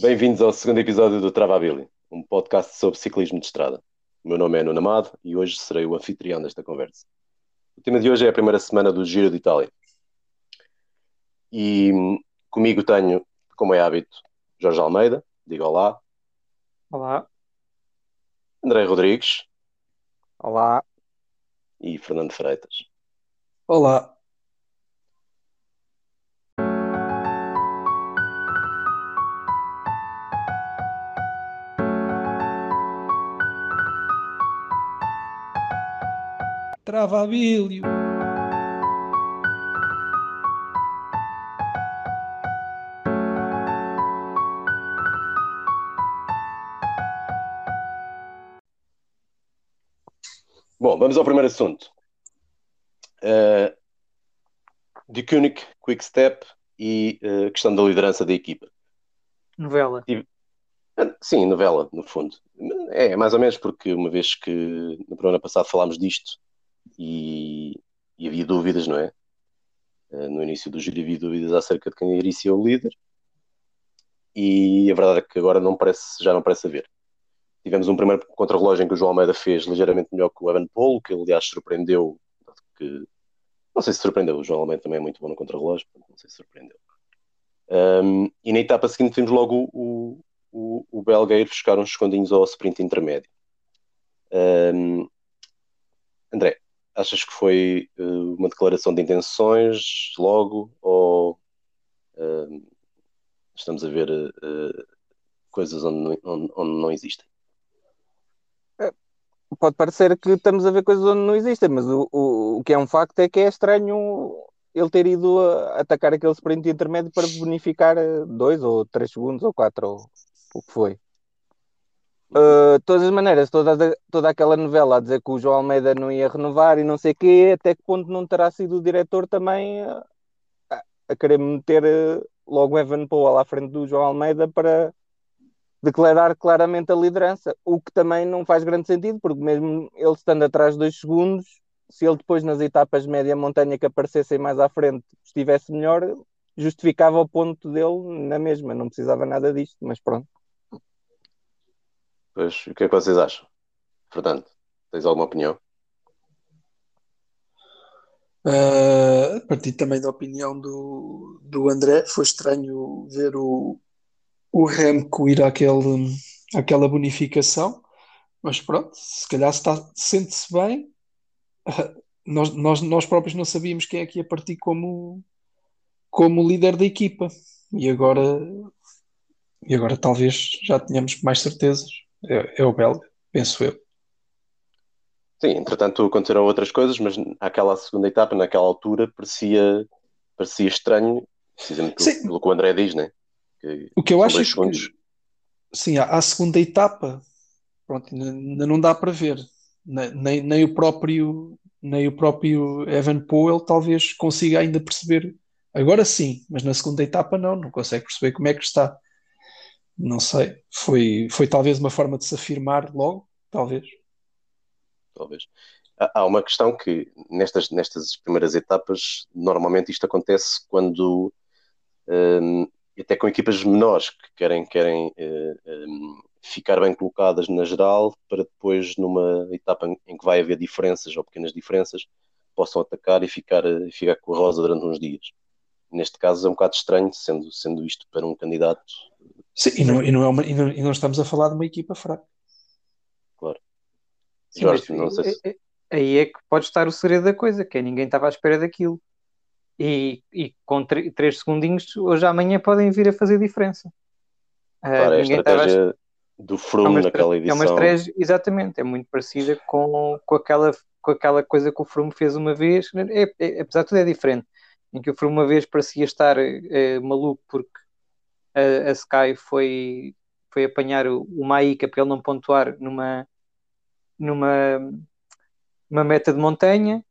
Bem-vindos ao segundo episódio do Travabilly, um podcast sobre ciclismo de estrada. O meu nome é Nuno Amado e hoje serei o anfitrião desta conversa. O tema de hoje é a primeira semana do Giro de Itália. E hum, comigo tenho, como é hábito, Jorge Almeida, diga olá. Olá. André Rodrigues. Olá. E Fernando Freitas. Olá. Travabilho. Bom, vamos ao primeiro assunto. Uh, de Koenig, Quick Step e a uh, questão da liderança da equipa. Novela. Sim, novela, no fundo. É, mais ou menos porque uma vez que no programa passado falámos disto e, e havia dúvidas, não é? Uh, no início do giro havia dúvidas acerca de quem iria ser o líder e a verdade é que agora não parece, já não parece haver. Tivemos um primeiro contrarrelógio em que o João Almeida fez ligeiramente melhor que o Evan Paul, que aliás surpreendeu, que não sei se surpreendeu, o João Almeida também é muito bom no contrarrelógio, não sei se surpreendeu. Um, e na etapa seguinte temos logo o, o, o belga buscar uns segundinhos ao sprint intermédio. Um, André, achas que foi uh, uma declaração de intenções logo ou uh, estamos a ver uh, coisas onde, onde, onde, não existem? Pode parecer que estamos a ver coisas onde não existem, mas o, o, o que é um facto é que é estranho ele ter ido atacar aquele sprint intermédio para bonificar dois ou três segundos ou quatro, ou o que foi. Uh, todas as maneiras, toda, toda aquela novela a dizer que o João Almeida não ia renovar e não sei o quê, até que ponto não terá sido o diretor também a, a querer meter uh, logo Evan Powell à frente do João Almeida para declarar claramente a liderança, o que também não faz grande sentido, porque mesmo ele estando atrás de dois segundos, se ele depois nas etapas média montanha que aparecessem mais à frente estivesse melhor, justificava o ponto dele na mesma, não precisava nada disto, mas pronto. Pois, o que é que vocês acham? Fernando, tens alguma opinião? Uh, a partir também da opinião do, do André, foi estranho ver o, o Remco ir àquele, àquela bonificação, mas pronto, se calhar está, sente-se bem. Uh, nós, nós, nós próprios não sabíamos quem é que ia partir como, como líder da equipa e agora, e agora talvez já tenhamos mais certezas é, é o belga, penso eu. Sim, entretanto aconteceram outras coisas, mas aquela segunda etapa, naquela altura, parecia, parecia estranho, precisamente pelo, pelo que o André diz, né? Que o que eu acho é que, sim, a, segunda etapa, pronto, ainda não dá para ver, nem, nem, o próprio nem o próprio Evan Powell talvez consiga ainda perceber. Agora sim, mas na segunda etapa não, não consegue perceber como é que está. Não sei. Foi, foi talvez uma forma de se afirmar logo, talvez. Talvez. Há uma questão que nestas, nestas primeiras etapas, normalmente isto acontece quando um, até com equipas menores que querem, querem uh, um, ficar bem colocadas na geral para depois numa etapa em que vai haver diferenças ou pequenas diferenças possam atacar e ficar, ficar com a rosa durante uns dias. Neste caso é um bocado estranho, sendo, sendo isto para um candidato Sim, e não, e, não é uma, e, não, e não estamos a falar de uma equipa fraca. Claro. Sim, Jorge, não sei se... Aí é que pode estar o segredo da coisa, que é ninguém estava à espera daquilo. E, e com três segundinhos, hoje amanhã podem vir a fazer diferença. Ah, claro, uh, é a estratégia a... do Froome é naquela edição. É uma estratégia, exatamente, é muito parecida com, com, aquela, com aquela coisa que o Froome fez uma vez. É, é, apesar de tudo é diferente. Em que o Froome uma vez parecia estar é, maluco porque a, a Sky foi, foi apanhar o, o para ele não pontuar numa, numa uma meta de montanha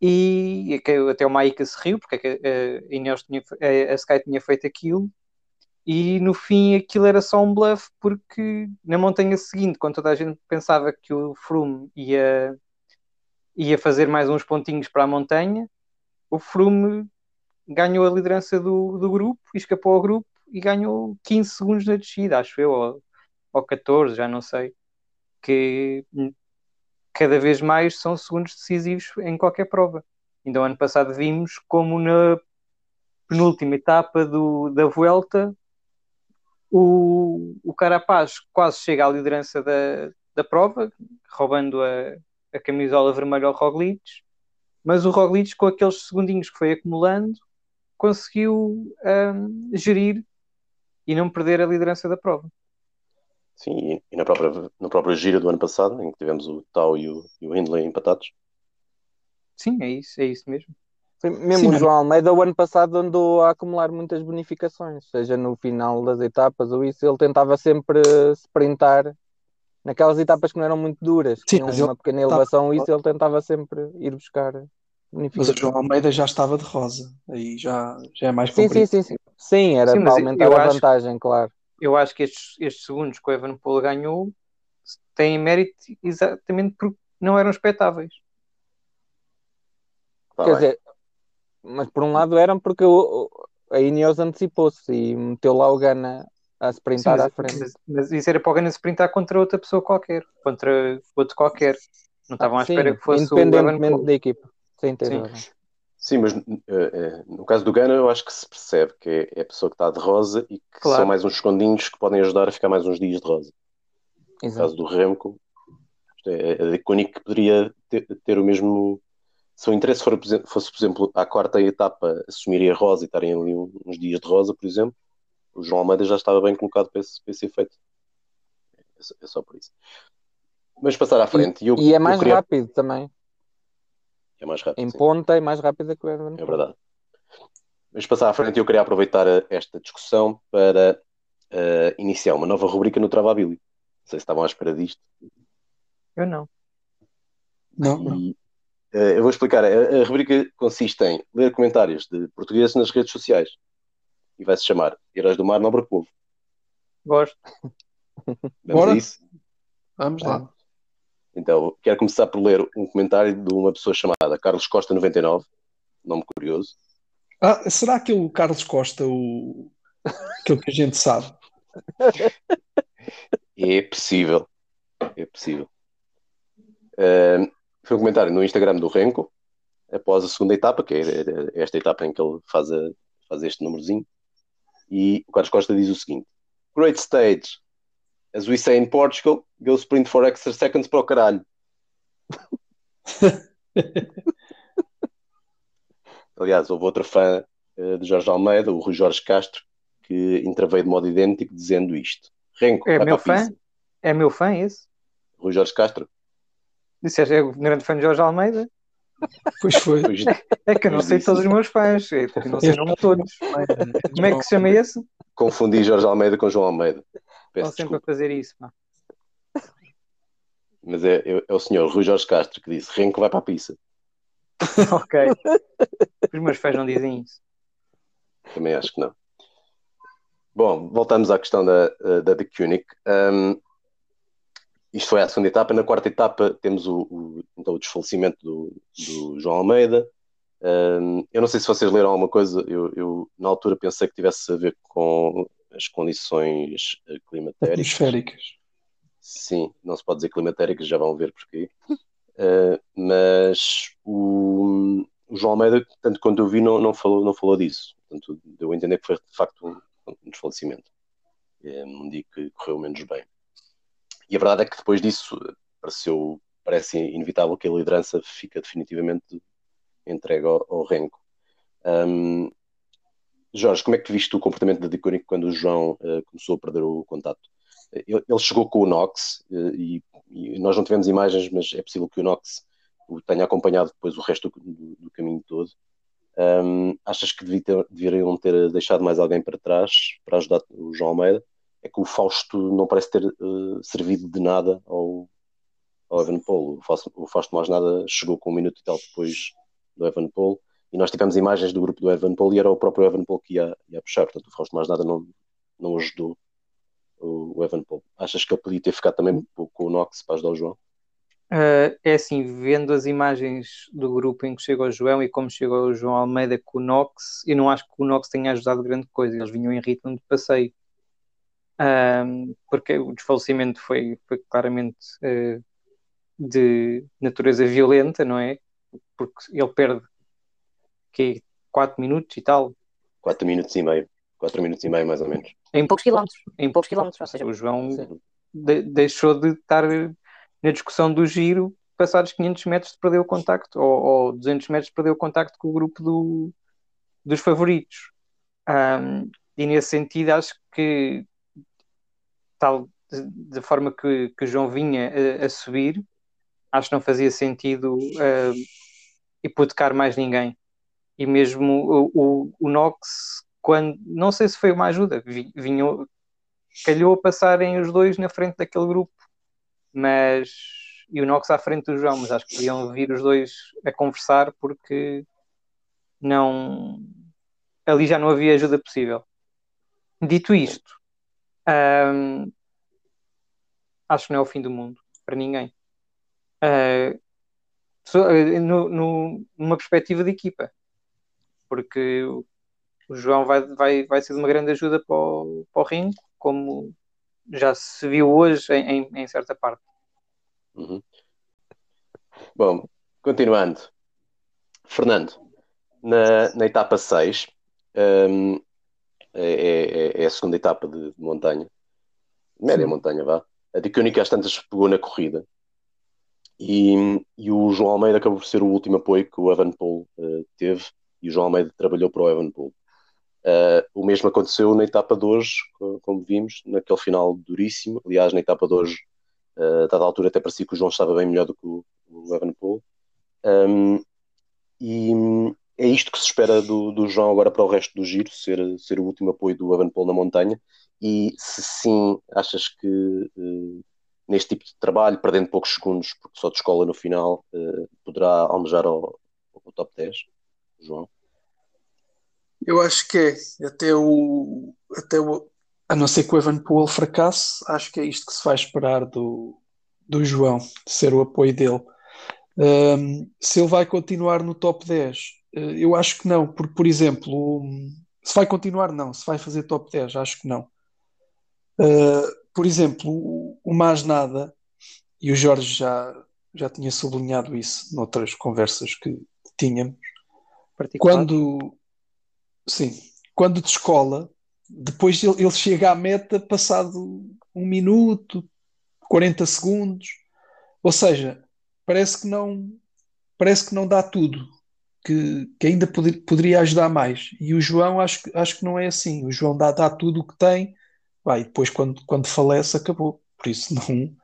e até o Maika se riu porque a, Ineos tinha, a, Sky tinha feito aquilo e no fim aquilo era só um bluff porque na montanha seguinte, quando toda a gente pensava que o Froome ia, ia fazer mais uns pontinhos para a montanha, o Froome ganhou a liderança do, do grupo escapou ao grupo e ganhou 15 segundos na descida, acho eu, ou, ou 14, já não sei. Que cada vez mais são segundos decisivos em qualquer prova. Então, ano passado vimos como na penúltima etapa do, da Vuelta o, o Carapaz quase chega à liderança da, da prova, roubando a, a camisola vermelha ao Roglic, mas o Roglic, com aqueles segundinhos que foi acumulando, conseguiu um, gerir e não perder a liderança da prova. Sim, e na própria, na própria gira do ano passado, em que tivemos o Tau e o, e o Hindley empatados. Sim, é isso, é isso mesmo. Sim, mesmo Sim, o João Almeida, o ano passado, andou a acumular muitas bonificações, seja no final das etapas ou isso, ele tentava sempre sprintar naquelas etapas que não eram muito duras, que Sim, tinham uma pequena elevação, isso ele tentava sempre ir buscar mas o João Almeida já estava de rosa, aí já, já é mais sim, sim, sim, sim. Sim, era sim, para aumentar a vantagem, acho, claro. Eu acho que estes, estes segundos que o Evan Paul ganhou têm mérito exatamente porque não eram expectáveis. Tá Quer bem. dizer, mas por um lado eram porque o, a Ineos antecipou-se e meteu lá o Gana a sprintar Sim, mas, à frente. Mas, mas, isso era para o Gana sprintar contra outra pessoa qualquer, contra outro qualquer. Não estavam à espera que fosse o Independentemente da equipa. Sim, Sim. Sim, mas uh, uh, no caso do Gana eu acho que se percebe que é, é a pessoa que está de rosa e que claro. são mais uns escondinhos que podem ajudar a ficar mais uns dias de rosa. Exato. No caso do Remco, é, é a que poderia ter, ter, o mesmo. Se o interesse for, fosse, por exemplo, à quarta etapa assumirem a rosa e estarem ali uns dias de rosa, por exemplo, o João Almeida já estava bem colocado para esse, para esse efeito. É só, é só por isso. Mas passar à frente. E, eu, e é mais queria... rápido também. É mais rápido. Em sim. ponta é mais rápida que o Evan. É verdade. Mas passar à frente, eu queria aproveitar esta discussão para uh, iniciar uma nova rubrica no Travabili. Não sei se estavam à espera disto. Eu não. Não, não. uh, eu vou explicar. A, a, rubrica consiste em ler comentários de portugueses nas redes sociais e vai se chamar Heróis do Mar Nobre Povo. Gosto. Vamos Bora. a isso? Vamos lá. Então, quero começar por ler um comentário de uma pessoa chamada Carlos Costa 99, nome curioso. Ah, será que é o Carlos Costa o aquele que a gente sabe? É possível. É possível. Uh, foi um comentário no Instagram do Renko, após a segunda etapa, que é esta etapa em que ele faz, a, faz este númerozinho. E o Carlos Costa diz o seguinte: Great stage, as we say in Portugal, go sprint for extra seconds para o caralho. Aliás, houve outro fã uh, de Jorge Almeida, o Rui Jorge Castro, que interveio de modo idêntico dizendo isto. Renko, é meu fã? É meu fã esse? Rui Jorge Castro? Disseste, é o grande fã de Jorge Almeida? Pois foi. É que eu não sei todos os meus fãs, é eu não sei não todos. Como é que se chama esse? Confundi Jorge Almeida com João Almeida. Peço sempre a fazer isso, pá. Mas é, é, é, o senhor Rui Jorge Castro que disse: Renko vai para a pizza. ok. Os meus fãs não dizem isso. Também acho que não. Bom, voltamos à questão da, da The Koenig. Um, isto foi a segunda etapa. Na quarta etapa temos o, o então, o desfalecimento do, do João Almeida. Um, eu não sei se vocês leram alguma coisa. Eu, eu, na altura pensei que tivesse a ver com as condições eh, climatéricas. Atmosféricas. Sim, não se pode dizer climatéricas, já vão ver porquê. Uh, mas o, o, João Almeida, tanto quanto eu vi, não, não, falou, não falou disso. Portanto, deu a entender que foi de facto um, um desfalecimento. É um dia que correu menos bem. E a verdade é que depois disso pareceu, parece inevitável que a liderança fica definitivamente entregue ao, ao Renko. Um, Jorge, como é que viste o comportamento da Diconic quando o João uh, começou a perder o contato? Ele, ele chegou com o Nox uh, e, e, nós não tivemos imagens, mas é possível que o Nox o tenha acompanhado depois o resto do, do, do caminho todo. Um, achas que devia ter, deveriam ter deixado mais alguém para trás para ajudar o João Almeida? É que o Fausto não parece ter uh, servido de nada ao, ao Evan Paul. O Fausto, o Fausto mais nada chegou com um minuto e tal depois do Evan Paul e nós tivemos imagens do grupo do Evan Paul e era o próprio Evan Paul que ia, ia puxar, portanto o Fausto mais nada não, não ajudou o, Evan Paul. Achas que ele podia ter ficado também com o Knox para ajudar o João? Uh, é assim, vendo as imagens do grupo em que chegou o João e como chegou o João Almeida com o Knox, eu não acho que o Knox tenha ajudado grande coisa. Eles vinham em ritmo de passeio. Um, porque o desfalecimento foi, foi claramente uh, de natureza violenta, não é? Porque ele perde que 4 minutos e tal. 4 minutos e meio. 4 minutos e meio, mais ou menos. Em poucos quilómetros. Em poucos quilómetros. Ou seja, o João de, deixou de estar na discussão do giro, passados 500 metros de perder o contacto, ou, ou 200 metros de perder o contacto com o grupo do, dos favoritos. Um, e nesse sentido, acho que tal da forma que, que o João vinha a, a, subir, acho que não fazia sentido uh, hipotecar mais ninguém. E mesmo o, o, o, Nox, quando não sei se foi uma ajuda, vinha, calhou a passarem os dois na frente daquele grupo, mas e o Nox à frente do João, mas acho que podiam vir os dois a conversar porque não ali já não havia ajuda possível. Dito isto, acho que não é o fim do mundo para ninguém. Uh, no, no, numa perspectiva de equipa, porque o, João vai, vai, vai ser de uma grande ajuda para o, para o Ringo, como já se viu hoje em, em, em certa parte. Uhum. Bom, continuando. Fernando, na, na etapa 6, um, é, é, é, a segunda etapa de, de montanha, média Sim. montanha, vá. A de que às tantas pegou na corrida e, e, o João Almeida acabou por ser o último apoio que o Evan Paul uh, teve e o João Almeida trabalhou para o Evan Paul. Uh, o mesmo aconteceu na etapa de hoje, como vimos, naquele final duríssimo. Aliás, na etapa de hoje, uh, a dada altura, até parecia que o João estava bem melhor do que o, o Evan Paul. Um, e é isto que se espera do, do, João agora para o resto do giro, ser, ser o último apoio do Evan Paul na montanha. E se sim, achas que uh, neste tipo de trabalho, perdendo poucos segundos, porque só descola no final, poderá almejar ao top 10, João? Eu acho que é. Até o. Até o a não ser que o Evan Poole fracasse, acho que é isto que se vai esperar do, do João, ser o apoio dele. Um, se ele vai continuar no top 10, eh, eu acho que não, porque, por exemplo, se vai continuar, não, se vai fazer top 10, acho que não. Uh, por exemplo, o, Mais Nada, e o Jorge já, já tinha sublinhado isso noutras conversas que tínhamos, quando, Sim. Quando de escola, depois ele, ele chega à meta passado um minuto, 40 segundos. Ou seja, parece que não parece que não dá tudo, que, que ainda poder, poderia ajudar mais. E o João acho, acho que não é assim. O João dá, dá tudo o que tem, vai, depois quando, quando falece acabou. Por isso não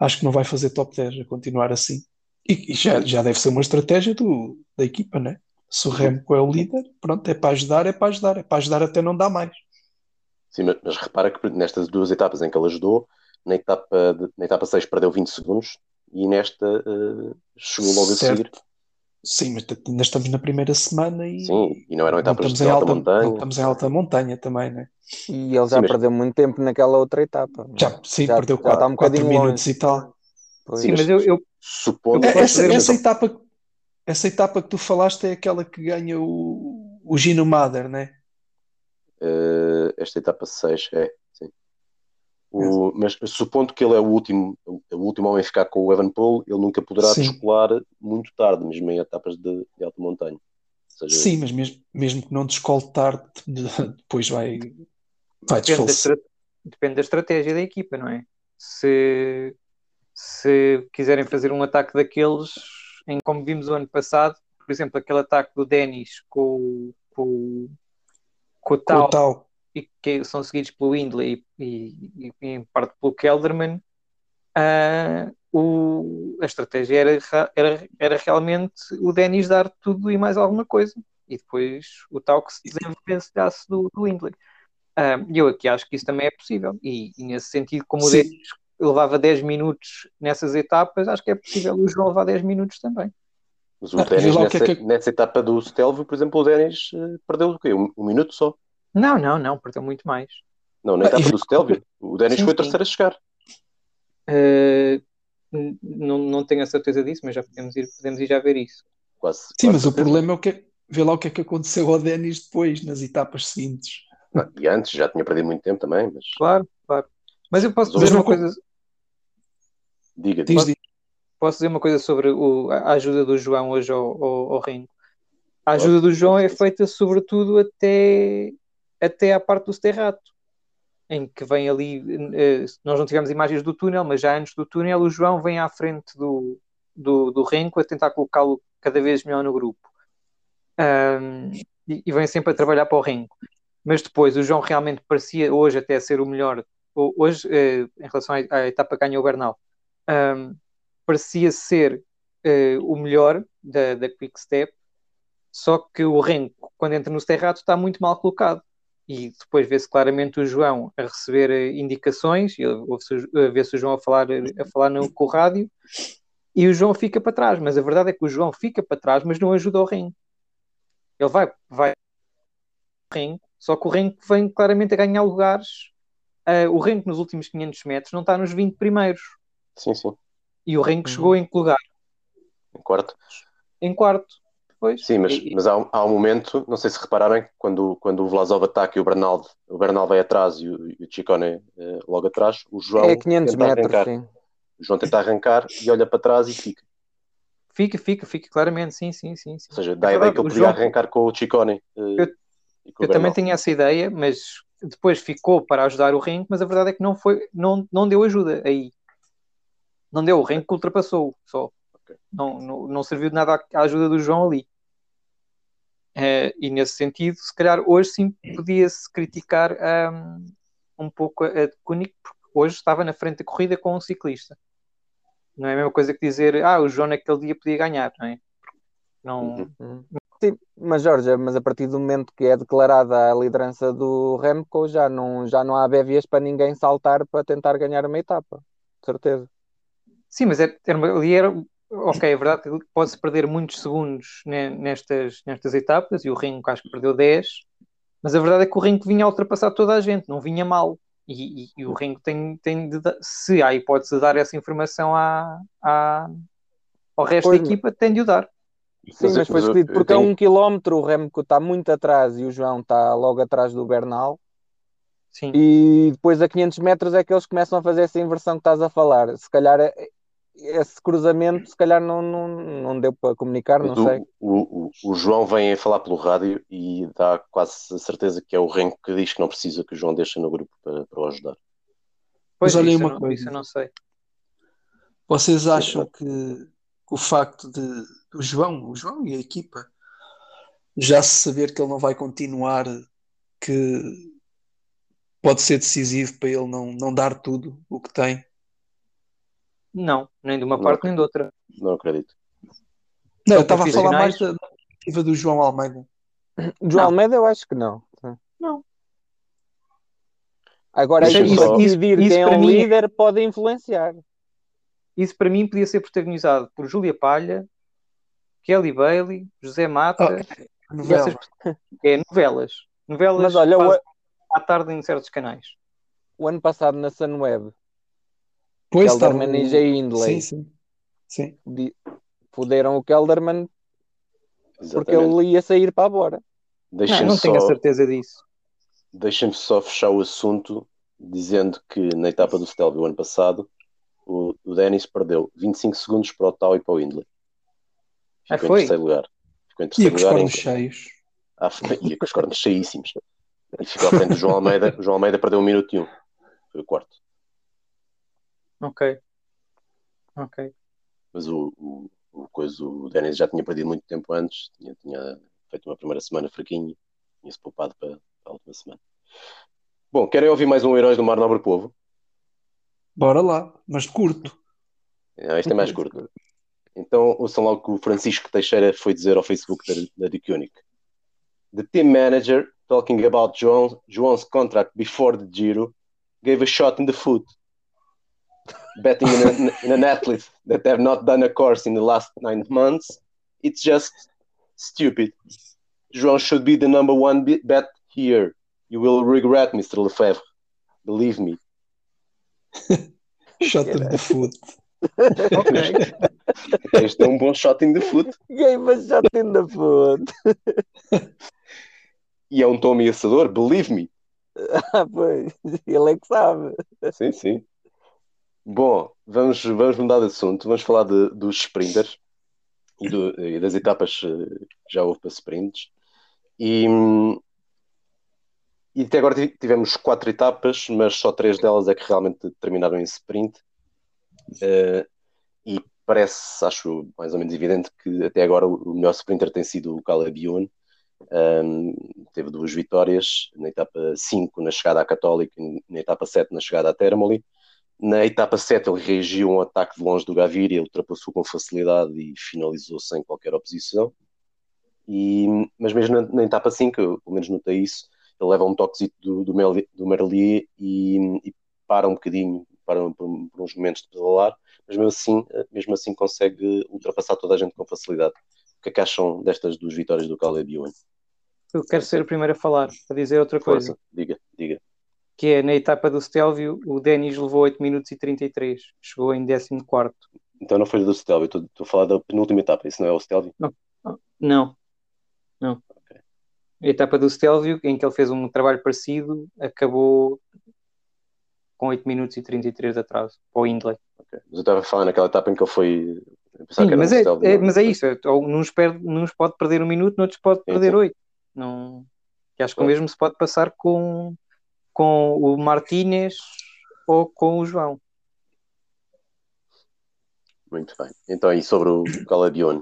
acho que não vai fazer top 10 a continuar assim. E, e já, já deve ser uma estratégia do, da equipa, né? Se o Remco é o líder, pronto, é para ajudar, é para ajudar, é para ajudar até não dá mais. Sim, mas, mas repara que nestas duas etapas em que ele ajudou, na etapa, de, na etapa 6 perdeu 20 segundos e nesta uh, chegou logo certo. a seguir. Sim, mas ainda estamos na primeira semana e. Sim, e não eram etapas de alta, alta, montanha. Estamos em alta montanha também, né? E ele já sim, perdeu mas... muito tempo naquela outra etapa. Já, sim, já, perdeu 4 um minutos longe. e tal. Sim, mas, mas eu, eu supondo. Essa, essa etapa essa etapa que tu falaste é aquela que ganha o, o Gino Mader, né? Uh, esta etapa 6 é, sim. O, é. mas supondo que ele é o último, o último homem a ficar com o Evan Paul, ele nunca poderá sim. descolar muito tarde, mesmo em etapas de, de alta montanha. Seja, sim, mas mesmo, mesmo que não descole tarde, depois vai, vai depende da, depende da estratégia da equipa, não é? Se, se quiserem fazer um ataque daqueles em como vimos o ano passado, por exemplo, aquele ataque do Denis com, com, com o Tal, Tal. e que são seguidos pelo Windley e, e, e em parte pelo Kelderman, uh, o, a estratégia era, era, era realmente o Denis dar tudo e mais alguma coisa, e depois o Tal que se desenvencilhasse do, do Windley. Uh, eu aqui acho que isso também é possível, e, e nesse sentido, como Sim. o Denis levava 10 minutos nessas etapas, acho que é possível o João levar 10 minutos também. Mas o ah, Denis, nessa, que é que... nessa, etapa do Stelvio, por exemplo, o Denis uh, perdeu o quê? Um, um, minuto só? Não, não, não, perdeu muito mais. Não, na etapa ah, do Stelvio, o Denis sim, foi o terceiro a chegar. Uh, Não, não tenho a certeza disso, mas já podemos ir, podemos ir já ver isso. Quase, Sim, quase mas o certeza. problema é o que é- vê lá o que é que aconteceu ao Denis depois, nas etapas seguintes. Não, e antes já tinha perdido muito tempo também, mas Claro, claro. Mas eu posso Mas dizer uma co- coisa, diga, Diz, posso dizer uma coisa sobre o- a ajuda do João hoje ao, ao, ao ringue. A ajuda do João é feita sobretudo até, até à parte do Sterrato, em que vem ali, eh, nós não tivemos imagens do túnel, mas já antes do túnel o João vem à frente do, do, do Renko a tentar colocá-lo cada vez melhor no grupo. Ahm, e, e vem sempre a trabalhar para o Renko. Mas depois o João realmente parecia hoje até ser o melhor, ho- hoje eh, em relação à, à etapa que ganhou o Bernal, ahm, parecia ser eh, o melhor da, da Quick Step, só que o Renko, quando entra no Sterrato, está muito mal colocado. E depois vê-se claramente o João a receber eh, indicações, eh, vê-se o João a falar, a falar no, com o rádio, e o João fica para trás. Mas a verdade é que o João fica para trás, mas não ajuda o Renko. Ele vai, vai Renko, só que o Renko vem claramente a ganhar lugares. Eh, o Renko nos últimos 500 metros não está nos 20 primeiros. Sim, sim, E o Renko Uhum. chegou em que lugar? em quarto. Em quarto. Pois. Sim, mas, E- mas há, um- há um momento, não sei se repararem, quando, quando o Vlasov ataca e o Bernal, o Bernal vai atrás e o, e o Ciccone eh, logo atrás, o João É 500 tenta metros, arrancar. sim. O João tenta arrancar e olha para trás e fica. Fica, fica, fica, claramente, sim, sim, sim. sim. Ou seja, dá a É ideia que ele o podia João- arrancar com o Ciccone eh, Eu- Eu também tenho essa ideia, mas depois ficou para ajudar o Renko, mas a verdade é que não foi, não, não deu ajuda aí. Não deu, o Renko ultrapassou só. Não, não, não serviu de nada à- ajuda do João ali. Eh, e nesse sentido, se calhar hoje sim podia-se criticar ahm, um pouco a, a Koenig, porque hoje estava na frente da corrida com um ciclista. Não é a mesma coisa que dizer, ah, o João naquele dia podia ganhar, não é? Não, Uhum. Sim, mas Jorge, mas a partir do momento que é declarada a liderança do Remco, já não, já não há bévias para ninguém saltar para tentar ganhar uma etapa. De certeza. Sim, mas era, era uma- ali era. Ok, é verdade que pode-se perder muitos segundos ne- nestas, nestas etapas e o Renko acho que perdeu 10, mas a verdade é que o Renko vinha a ultrapassar toda a gente, não vinha mal. E, e- e o Renko tem, tem de dar, se há a hipótese de dar essa informação à, à- ao resto Pois, da equipa, tem de o dar. Sim, Mas foi escolhido porque a tenho- um quilómetro o Remco está muito atrás e o João está logo atrás do Bernal. Sim. E depois a 500 metros é que eles começam a fazer essa inversão que estás a falar. Se calhar eh, esse cruzamento, se calhar não, não, não deu para comunicar, não Mas sei. o, o, o João vem a falar pelo rádio e dá quase a certeza que é o Renko que diz que não precisa que o João deixe no grupo para, para o ajudar. Pois, olhem isso, eu uma não, coisa. isso eu não sei. Vocês acham que, que o facto de o João, o João e a equipa já se saber que ele não vai continuar, que pode ser decisivo para ele não, não dar tudo o que tem? Não, nem de uma Não. parte nem de outra. Não acredito. Não, eu estava a falar mais da perspectiva do João Almeida. João Não. Almeida eu acho que não. Não. Agora, Isso- isso, isso- decidir isso quem é para o mim é- líder pode influenciar. Isso para mim podia ser protagonizado por Júlia Palha, Kelly Bailey, José Mata. Ah, novela. essas- É novelas. Novelas Mas olha, o, à tarde em certos canais. o ano passado na Sunweb, Pois Kelderman estava- e Jay Hindley Sim, sim. Sim. fuderam o Kelderman porque Exatamente. ele ia sair para a bora. Não, não tenho a só, certeza disso. deixem-me só fechar o assunto dizendo que na etapa do Stelvio ano passado o, o Dennis perdeu 25 segundos para o Tau e para o Hindley. Ah, Ficou foi? em terceiro lugar. Ficou em E terceiro com os lugar cornos em- cheios. frente- e com os cornos cheíssimos. E ficou à frente do João Almeida. O João Almeida perdeu um minuto e um. Foi o quarto. Ok. Ok. Mas o, o, o, coisa, o Dennis já tinha perdido muito tempo antes. Tinha, tinha feito uma primeira semana fraquinho. Tinha-se poupado para, para a última semana. Bom, querem ouvir mais um Heróis do Mar Nobre Povo? Bora lá, mas curto. Ah, este é mais curto. Então, ouçam lá o que o Francisco Teixeira foi dizer ao Facebook da, da. The team manager, talking about João, João's contract before the Giro, gave a shot in the foot. Betting in, an- in an athlete that have not done a course in the last nine months, it's just stupid. João should be the number one bet here. You will regret, Mr. Lefebvre. Believe me. Shot of the foot. Ok. Este é um bom shot in the foot. Game a shot in the foot. E é um tom ameaçador, believe me. Ah, pois, ele é que sabe. Sim, sim. Bom, vamos, vamos mudar de assunto. Vamos falar de- dos sprinters e, do- e das etapas eh, que já houve para sprints. E, e até agora ti- tivemos quatro etapas, mas só três delas é que realmente terminaram em sprint. Eh, e parece, acho mais ou menos evidente, que até agora o melhor sprinter tem sido o Caleb. Um, teve duas vitórias, na etapa 5 na chegada à Católica e na etapa 7 na chegada à Termoli. Na etapa 7 ele reagiu a um ataque de longe do Gaviria, ultrapassou com facilidade e finalizou sem qualquer oposição. E, mas mesmo na, na etapa 5, eu pelo menos notei isso, ele leva um toquezito do, do, Mel- do Merlier e, e para um bocadinho, para por, por uns momentos de pedalar, mas mesmo assim, mesmo assim consegue ultrapassar toda a gente com facilidade. O que é que acham destas duas vitórias do Caleb Ewan? Eu quero ser o primeiro a falar, a dizer outra coisa. Força, diga, diga. Que é na etapa do Stelvio, o Denis levou 8 minutos e 33. Chegou em 14. Então não foi do Stelvio, estou a falar da penúltima etapa, isso não é o Stelvio? Não. Não. A etapa do Stelvio, em que ele fez um trabalho parecido, acabou com 8 minutos e 33 de atraso para o Hindley. Ok. Mas eu estava a falar naquela etapa em que ele foi. Sim, mas é, Stelvio, é- não. mas é isso. é, Uns, perde, uns pode perder um minuto, noutros pode Sim, perder sim. 8. Não... Que acho que o mesmo se pode passar com, com o Martínez ou com o João. Muito bem. Então, e sobre o Ewan?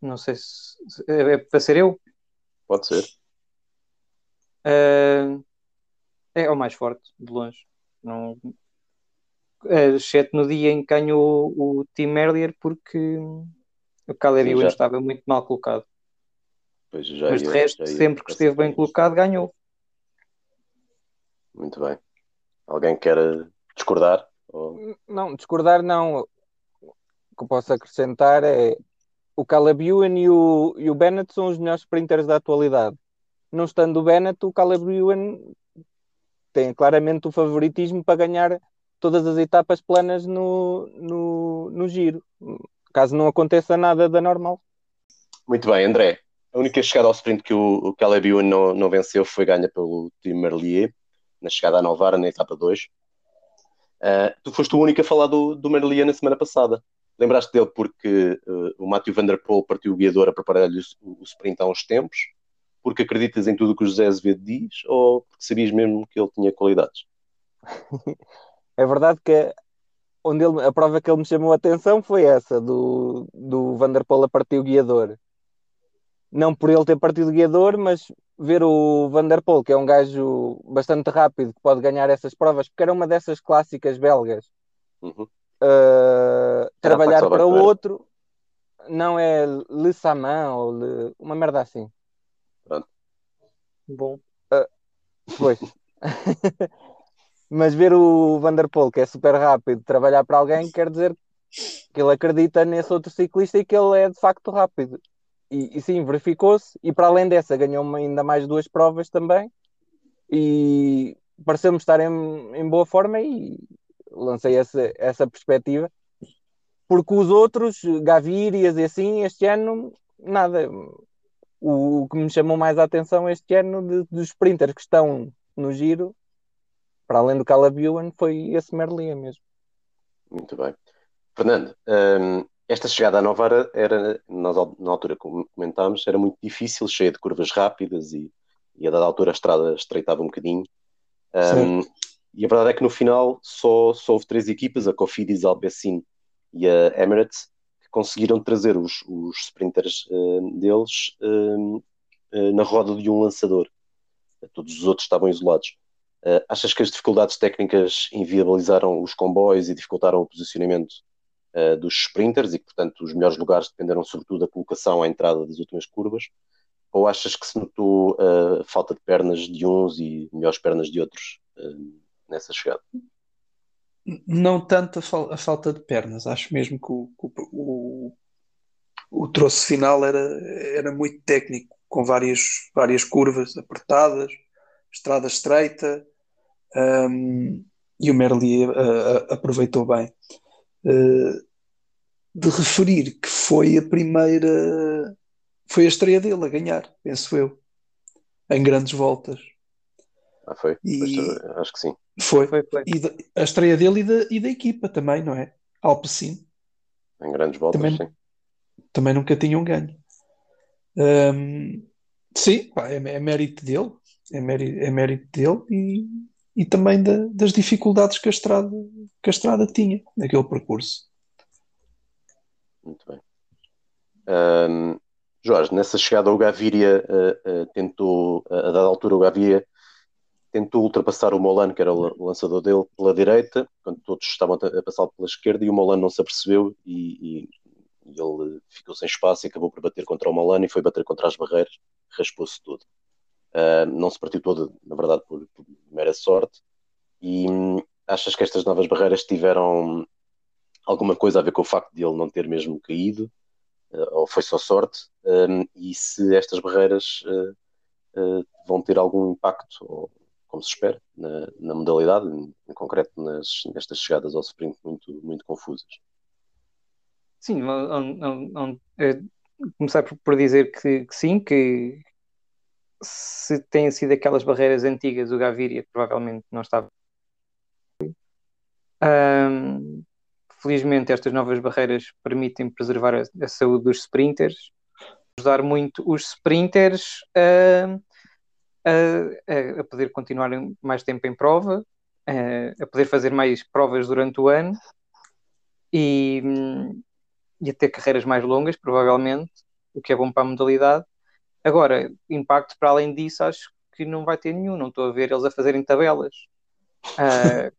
Não sei se é, é para ser eu. Pode ser. Ah, é o mais forte, de longe. Não, eh, exceto no dia em que ganhou o Tim Merlier, porque o Caleb Sim, já. estava muito mal colocado. Mas de resto, sempre que esteve bem colocado, ganhou. Muito bem. Alguém quer discordar? Ou- Não, discordar não. O que eu posso acrescentar é o Caleb Ewan e o, e o Bennett são os melhores sprinters da atualidade. Não estando o Bennett, o Caleb Ewan tem claramente o favoritismo para ganhar todas as etapas planas no, no, no giro. Caso não aconteça nada da normal. Muito bem, André. A única chegada ao sprint que o, o Caleb Ewan não, não venceu foi ganha pelo Tim Merlier, na chegada à Novara, na etapa 2. Ah, tu foste o único a falar do, do Merlier na semana passada. Lembraste dele porque eh, o Matthew Van partiu o guiador a preparar-lhe o, o sprint há uns tempos? Porque acreditas em tudo o que o José Azevedo diz? Ou porque sabias mesmo que ele tinha qualidades? É verdade que onde ele, a prova que ele me chamou a atenção foi essa, do, do Vanderpool a partir o guiador. Não por ele ter partido guiador, mas ver o Vanderpool, que é um gajo bastante rápido, que pode ganhar essas provas, porque era uma dessas clássicas belgas, Uhum. uh, trabalhar para o outro, não é Le Saman ou Le- uma merda assim. Bom, Pois. Mas ver o Vanderpool, que é super rápido, trabalhar para alguém, quer dizer que ele acredita nesse outro ciclista e que ele é de facto rápido. E, e sim, verificou-se. E para além dessa, ganhou ainda mais duas provas também. E pareceu-me estar em, em boa forma e lancei essa, essa perspectiva. Porque os outros, Gavirias e assim, este ano, nada. O, o que me chamou mais a atenção este ano de- dos sprinters que estão no giro, para além do Caleb Ewan, foi esse Merlier mesmo. Muito bem. Fernando, hum, esta chegada à Novara era, nós na altura como comentámos, era muito difícil, cheia de curvas rápidas e, e a dada altura a estrada estreitava um bocadinho. Hum, e a verdade é que no final só, só houve três equipas, a Cofidis, a Alpecin e a Emirates, que conseguiram trazer os, os sprinters hum, deles eh, na roda de um lançador. Todos os outros estavam isolados. Uh, achas que as dificuldades técnicas inviabilizaram os comboios e dificultaram o posicionamento uh, dos sprinters e que, portanto, os melhores lugares dependeram sobretudo da colocação à entrada das últimas curvas? Ou achas que se notou uh, falta de pernas de uns e melhores pernas de outros uh, nessa chegada? Não tanto a, fal- a falta de pernas, acho mesmo que o, o, o, troço final era, era muito técnico, com várias, várias curvas apertadas, estrada estreita, hum, e o Merlier uh, uh, aproveitou bem. Eh, de referir que foi a primeira, foi a estreia dele a ganhar, penso eu, em grandes voltas. Ah, foi? E- eh, acho que sim. Foi. Foi, foi. E da- a estreia dele e da, e da equipa também, não é? Alpecin. Em grandes voltas, Também- sim. também nunca tinham ganho. Hum, sim, pá, é, é mérito dele, é mérito, é mérito dele e, e também da- das dificuldades que a estrada, que a estrada tinha naquele percurso. Muito bem. Ahm, Jorge, nessa chegada o Gaviria ah, ah, tentou, a a dada altura o Gaviria tentou ultrapassar o Molano, que era o lançador dele, pela direita, quando todos estavam a passar pela esquerda, e o Molano não se apercebeu e, e- e ele ficou sem espaço e acabou por bater contra o Molano e foi bater contra as barreiras, raspou-se todo. Ah, não se partiu todo, na verdade, por, por mera sorte. E hum, achas que estas novas barreiras tiveram alguma coisa a ver com o facto de ele não ter mesmo caído? eh, ou foi só sorte, um, e se estas barreiras uh, uh, vão ter algum impacto, ou, como se espera, na, na modalidade, em, em concreto nas, nestas chegadas ao sprint muito, muito confusas. Sim, on- eh, começar por, por dizer que, que sim, que se têm sido aquelas barreiras antigas, o Gaviria provavelmente não estava. Ahm, felizmente, estas novas barreiras permitem preservar a, a saúde dos sprinters, ajudar muito os sprinters a, a- a- poder continuar mais tempo em prova, a, a poder fazer mais provas durante o ano e, hum, e a ter carreiras mais longas, provavelmente, o que é bom para a modalidade. Agora, impacto para além disso, acho que não vai ter nenhum. Não estou a ver eles a fazerem tabelas. Ah,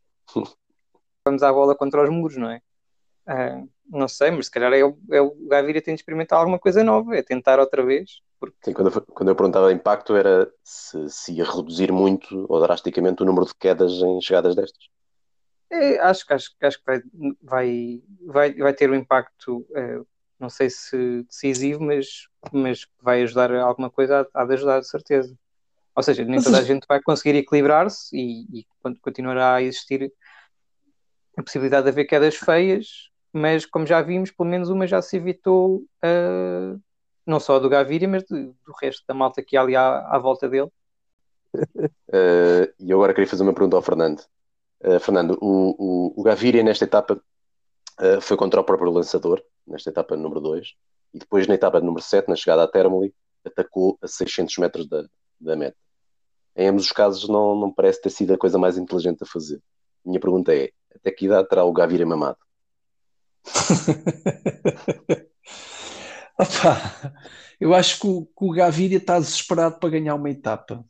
vamos à bola contra os muros, não é? Ah, não sei, mas se calhar é o, é o Gaviria tem de experimentar alguma coisa nova, é tentar outra vez, porque Sim, quando, eu, quando eu perguntava impacto era se, se ia reduzir muito ou drasticamente o número de quedas em chegadas destas. É, acho, que- acho, acho que vai, vai, vai, vai ter um impacto, eh, não sei se decisivo, mas, mas vai ajudar alguma coisa, há de ajudar, de certeza. Ou seja, nem toda a as- gente vai conseguir equilibrar-se e, e con- continuará a existir a possibilidade de haver quedas feias, mas como já vimos, pelo menos uma já se evitou, eh, não só do Gaviria, mas de- do resto da malta que há ali à, à volta dele. Uh, e eu agora queria fazer uma pergunta ao Fernando. Uh, Fernando, o, o, o Gaviria nesta etapa uh, foi contra o próprio lançador, nesta etapa número 2, e depois na etapa número 7, na chegada à Termoli, atacou a 600 metros da, da meta. Em ambos os casos não, não parece ter sido a coisa mais inteligente a fazer. Minha pergunta é, até que idade terá o Gaviria mamado? Opa, eu acho que o, que o Gaviria está desesperado para ganhar uma etapa.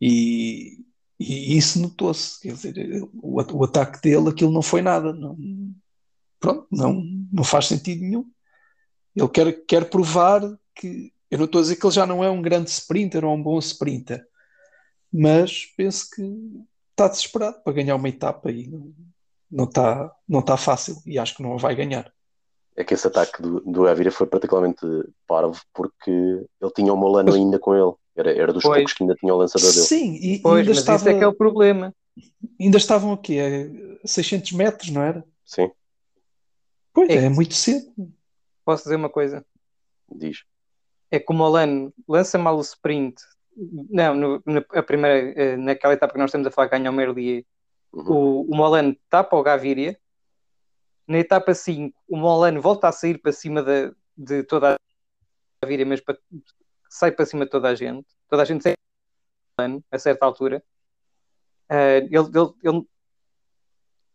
E, e isso notou-se. Quer dizer, o, o ataque dele, aquilo não foi nada. Não, pronto, não, não faz sentido nenhum. Ele quer, quer provar que. Eu não estou a dizer que ele já não é um grande sprinter ou um bom sprinter, mas penso que está desesperado para ganhar uma etapa e não, não está, não está fácil. E acho que não a vai ganhar. É que esse ataque do, do Gaviria foi particularmente parvo porque ele tinha o Molano Mas- ainda com ele. Era, era dos Pois. poucos que ainda tinha o lançador dele. Sim, e Pois, ainda mas estava, isso é que é o problema. ainda estavam aqui a 600 metros, não era? Sim, Pois É. é, muito cedo. Posso dizer uma coisa? diz. é que o Molano lança mal o sprint. Não, no- na, a primeira, eh, naquela etapa que nós estamos a falar, ganha o Merlier. Uhum. O, o Molano tapa o Gaviria. Na etapa 5, o Molano volta a sair para cima de, de toda a Gaviria, mas para- sai para cima de toda a gente. Toda a gente sai Molano a certa altura. Eh, ele, ele- ele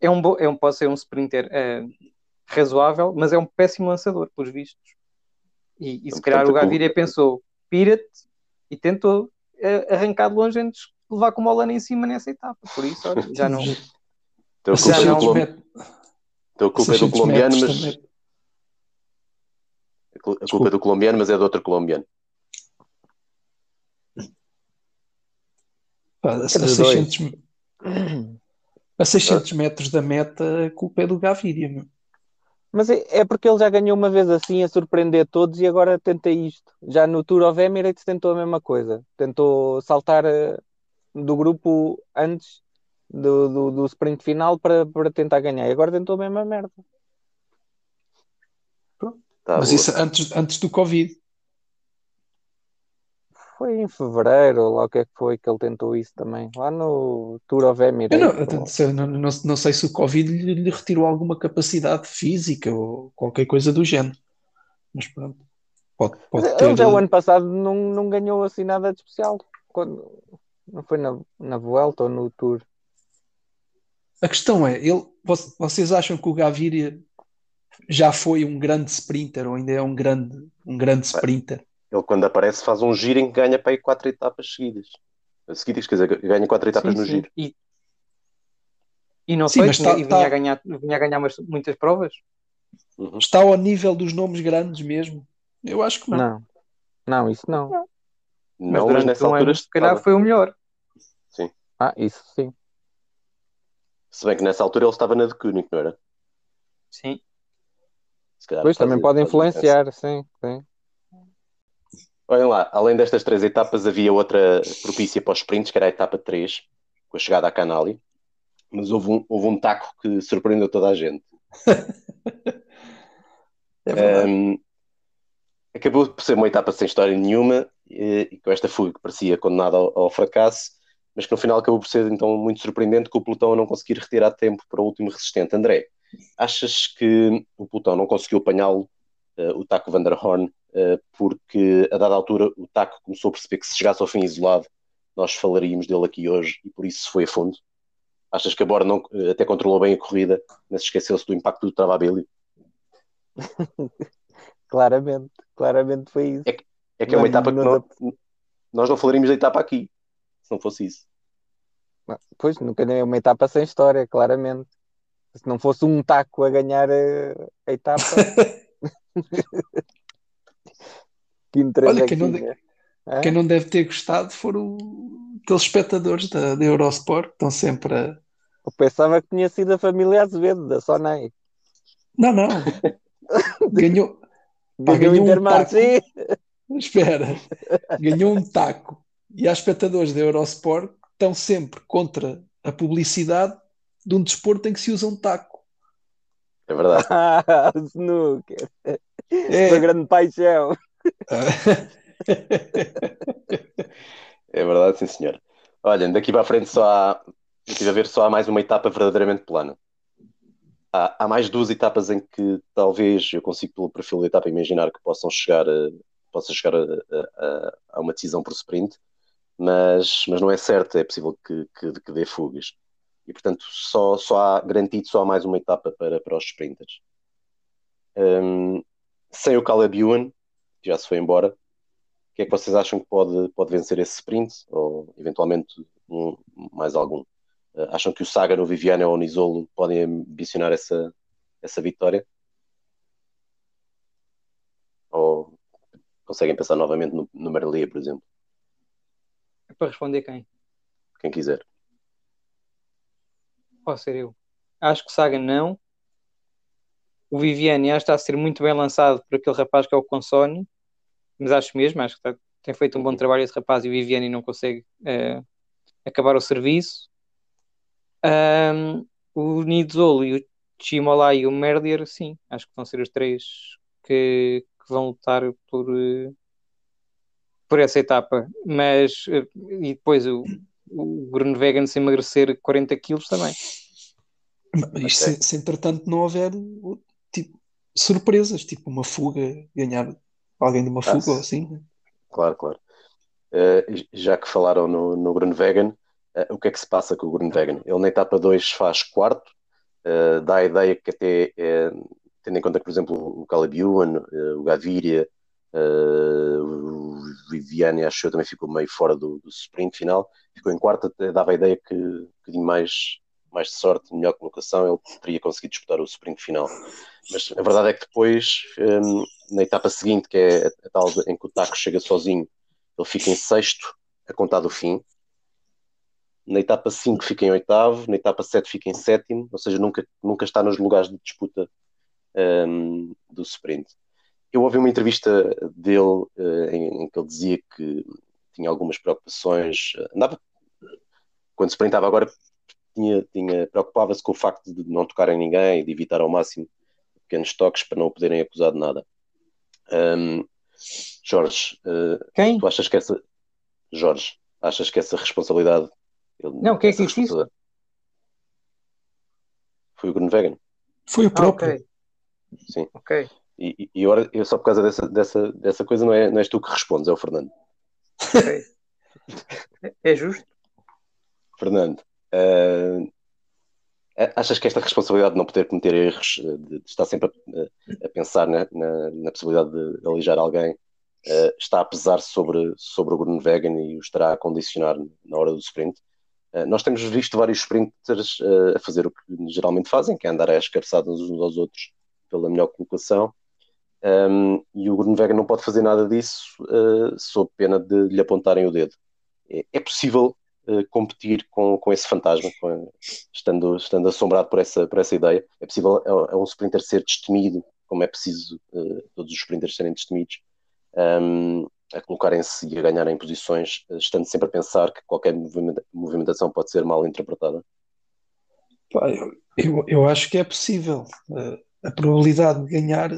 é um, bo- é um, pode ser um sprinter eh, razoável, mas é um péssimo lançador, pelos vistos. E, e se calhar o Gaviria pensou, pira-te, e tentou eh, arrancar de longe antes de levar com o Molano em cima nessa etapa. Por isso, olha, já não. Então culpa, é do, 600 colom- metros, então culpa é do 600 colombiano, mas também. a cul- a culpa é do colombiano, mas é do outro colombiano. Pá, a, É dos 600, me- a 600 metros da meta, a culpa é do Gaviria. meu. Mas é, é porque ele já ganhou uma vez assim a surpreender todos e agora tenta isto. Já no Tour of Emirates tentou a mesma coisa. Tentou saltar eh, do grupo antes do, do, do sprint final para, para tentar ganhar. E agora tentou a mesma merda. Tá Mas boa. isso antes, antes do Covid. Foi em fevereiro, lá o que é que foi que ele tentou isso também. Lá no Tour of Emirates. não, não, não, não sei se o Covid lhe, lhe retirou alguma capacidade física ou qualquer coisa do género. Mas pronto, pode, pode Mas ter. Ele já o ano passado não, não ganhou assim nada de especial. Quando, não foi na, na Vuelta ou no Tour. A questão é, ele, vo- vocês acham que o Gaviria já foi um grande sprinter ou ainda é um grande, um grande sprinter? Ele, quando aparece, faz um giro em que ganha para aí quatro etapas seguidas. Seguidas, quer dizer, ganha quatro etapas Sim, no sim. giro. E, e não Sim, foi, mas tinha- tá- e vinha tá- a ganhar, vinha a ganhar umas- muitas provas. Uhum. Está ao nível dos nomes grandes mesmo? Eu acho que não. Não. Não, isso não. Mas Não, mas durante nessa um altura ano, se calhar, estava. foi o melhor. Ah, isso sim. Se bem que nessa altura ele estava na de Koenig, não era? Sim. Se calhar faz- também pode influenciar, sim, sim. Olhem lá, além destas três etapas, havia outra propícia para os sprints, que era a etapa 3, com a chegada à Canali. Mas houve um, houve um taco que surpreendeu toda a gente. É. Um, acabou por ser uma etapa sem história nenhuma e, com esta fuga que parecia condenada ao, ao fracasso, mas que no final acabou por ser então muito surpreendente com o pelotão a não conseguir retirar tempo para o último resistente. André, achas que o pelotão não conseguiu apanhá-lo, eh, o Taco Van der Horn, porque a dada altura o Taco começou a perceber que se chegasse ao fim isolado nós falaríamos dele aqui hoje e por isso foi a fundo? Achas que a Bora não, eh, até controlou bem a corrida, mas esqueceu-se do impacto do Travabilio? Claramente, claramente foi isso. É que é uma Não- etapa que não nós, nós não falaríamos da etapa aqui, se não fosse isso. Pois, nunca nem é uma etapa sem história, claramente. Se não fosse um taco a ganhar a, a etapa, que Olha, é que quem não? Hã? Quem não deve ter gostado foram aqueles espectadores da, da Eurosport que estão sempre a. Eu pensava que tinha sido a família Azevedo, da Sonai. Não, não. Ganhou. Pá, Ganhou um Intermarché. Espera. Ganhou um taco. E há espectadores da Eurosport que estão sempre contra a publicidade de um desporto em que se usa um taco. É verdade. Ah, snooker. É. Sua grande paixão. É verdade, sim, senhor. Olha, daqui para a frente só há. Estive a ver só há mais uma etapa verdadeiramente plana. Há, há mais duas etapas em que talvez eu consigo, pelo perfil da etapa, imaginar que possam chegar a, possa chegar a, a- a uma decisão por sprint, mas, mas não é certo, é possível que, que, que dê fugas. E portanto, só, só há garantido só há mais uma etapa para, para os sprinters. Hum, sem o Caleb Ewan, que já se foi embora, o que é que vocês acham que pode, pode vencer esse sprint? Ou eventualmente um- mais algum? Eh, acham que o Saga, o Viviane ou o Nisolo podem ambicionar essa, essa vitória? Ou conseguem pensar novamente no, no Merlia, por exemplo? É para responder quem? Quem quiser. Pode ser eu. Acho que Saga não. O Viviane acho que está a ser muito bem lançado por aquele rapaz que é o Consoni, mas acho mesmo, acho que está- tem feito um bom trabalho esse rapaz e o Viviane não consegue eh, acabar o serviço. Ahm, o Nidzolo e o Chimola e o Merlier, sim, acho que vão ser os três que, que vão lutar por, eh, por essa etapa. Mas, eh, e depois o, o Vegan se emagrecer 40 quilos também. Isto se, se entretanto não houver surpresas, tipo uma fuga, ganhar alguém de uma fuga sim. ou assim. né? Claro, claro. Eh, já que falaram no, no Grunwegen, eh, o que é que se passa com o Grunwegen? Ele na etapa 2 faz quarto, eh, dá a ideia que até, tendo em conta que, por exemplo, o eh, o Gaviria, o Viviane, acho eu, também ficou meio fora do, do sprint final, ficou em quarto, dava a ideia que um bocadinho mais, mais de sorte, melhor colocação, ele teria conseguido disputar o sprint final. Mas a verdade é que depois, hum, na etapa seguinte, que é a, a tal em que o Taco chega sozinho, ele fica em sexto a contar do fim. Na etapa 5 fica em oitavo, na etapa 7 fica em sétimo, ou seja, nunca, nunca está nos lugares de disputa hum, do sprint. Eu ouvi uma entrevista dele eh, em, em que ele dizia que tinha algumas preocupações, eh, andava, quando se sprintava agora, tinha, tinha, preocupava-se com o facto de não tocar em ninguém e de evitar ao máximo pequenos toques para não o poderem acusar de nada. Ahm, Jorge, eh, Quem? tu achas que essa. Jorge, achas que essa responsabilidade. ele- Não, quem é que disse isso? Foi o Grunwegen. Foi o Ah, próprio. ok. Sim. Ok. E, e, e ora, eu só por causa dessa, dessa, dessa coisa não, é, não és tu que respondes, é o Fernando. ok. É justo? Fernando, ah, achas que esta responsabilidade de não poder cometer erros, eh, de, de estar sempre a, a pensar na, na, na possibilidade de alijar alguém, eh, está a pesar sobre, sobre o Grunwegen e o estará a condicionar na hora do sprint? Eh, nós temos visto vários sprinters a fazer o que geralmente fazem, que é andar às cabeçadas uns aos outros pela melhor colocação. Um, e o Grunwegen não pode fazer nada disso uh, sob pena de lhe apontarem o dedo. É, é possível uh, competir com, com esse fantasma, com, estando, estando assombrado por essa, por essa ideia. É possível a, a um sprinter ser destemido, como é preciso uh, todos os sprinters serem destemidos, um, a colocarem-se e a ganharem posições, estando sempre a pensar que qualquer movimenta movimentação pode ser mal interpretada? Eu, eu, acho que é possível. a probabilidade de ganhar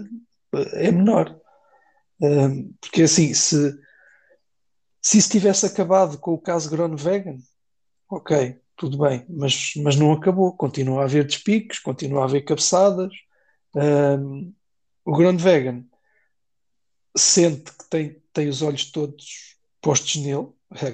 é menor. Um, porque assim, se, se isso tivesse acabado com o caso Groenewegen, ok, tudo bem, mas, mas não acabou. Continua a haver despiques, continua a haver cabeçadas. Um, o Groenewegen sente que tem, tem os olhos todos postos nele,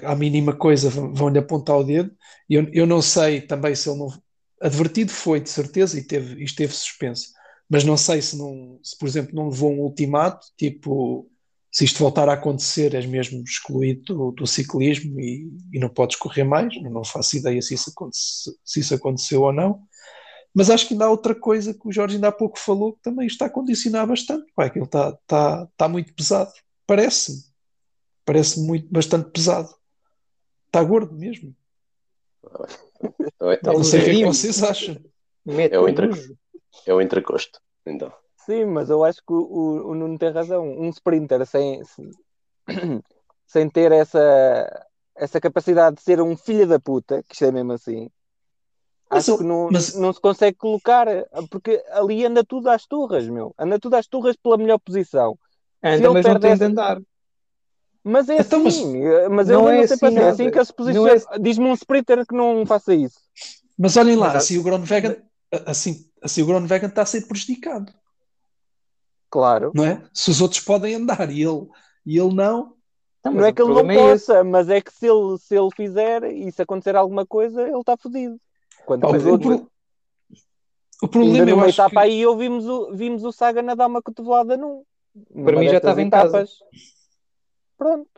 à mínima coisa vão-lhe apontar o dedo. Eu, eu não sei também se ele não. Advertido foi, de certeza, e teve, isto teve suspenso mas não sei se, não, se, por exemplo, não levou um ultimato, tipo, se isto voltar a acontecer, és mesmo excluído do, do ciclismo e, e, não podes correr mais. Não faço ideia se isso, se isso aconteceu ou não. Mas acho que ainda há outra coisa que o Jorge ainda há pouco falou que também está a condicionar bastante. Pá, aquilo está, está, está muito pesado. Parece-me. Parece muito, bastante pesado. Está gordo mesmo. Então, não sei o que é que vocês acham. É o, entre... é o entrecosto, então. Sim, mas eu acho que o, o Nuno tem razão. Um sprinter sem, sem ter essa, essa capacidade de ser um filho da puta, que isto é mesmo assim, mas acho eu, que não, mas... não se consegue colocar, porque ali anda tudo às turras, meu. Anda tudo às turras pela melhor posição. Anda, mas não tem de andar. Mas é Então, assim, mas mas não eu é não sei assim para nada. assim que se Não posiciona. é- Diz-me um sprinter que não faça isso. Mas olhem lá, Mas assim o Groenewegen, assim, assim o Groenewegen está a ser prejudicado, Claro. não é? Se os outros podem andar e ele, e ele não, Não, Não é que ele não é possa, mas é que se ele, se ele fizer e se acontecer alguma coisa, ele está fodido. Quando Pá, os o, outros, pro- o ainda problema eu numa acho etapa que, aí, eu vimos o, vimos o Saga a dar uma cotovelada num. Para mim já estava em casa. Pronto.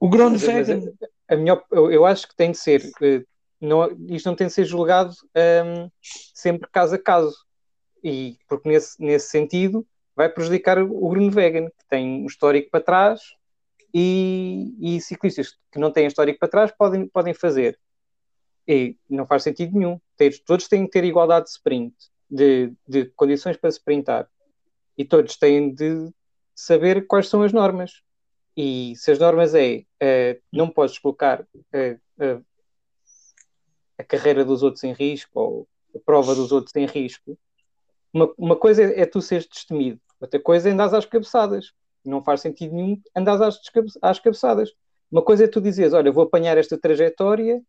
o Groenewegen, a minha, eu, eu acho que tem de ser. eh, Não, isto não tem de ser julgado hum, sempre caso a caso. E, porque nesse, nesse sentido vai prejudicar o Grunewegen, que tem um histórico para trás, e, e ciclistas que não têm histórico para trás podem, podem fazer. E não faz sentido nenhum. Ter- todos têm que ter igualdade de sprint, de, de condições para sprintar. E todos têm de saber quais são as normas. E se as normas é eh, não podes colocar eh, eh, a carreira dos outros em risco ou a prova dos outros em risco, uma, uma coisa é, é tu seres destemido, outra coisa é andares às cabeçadas. Não faz sentido nenhum andares às, às cabeçadas. Uma coisa é tu dizeres, olha, vou apanhar esta trajetória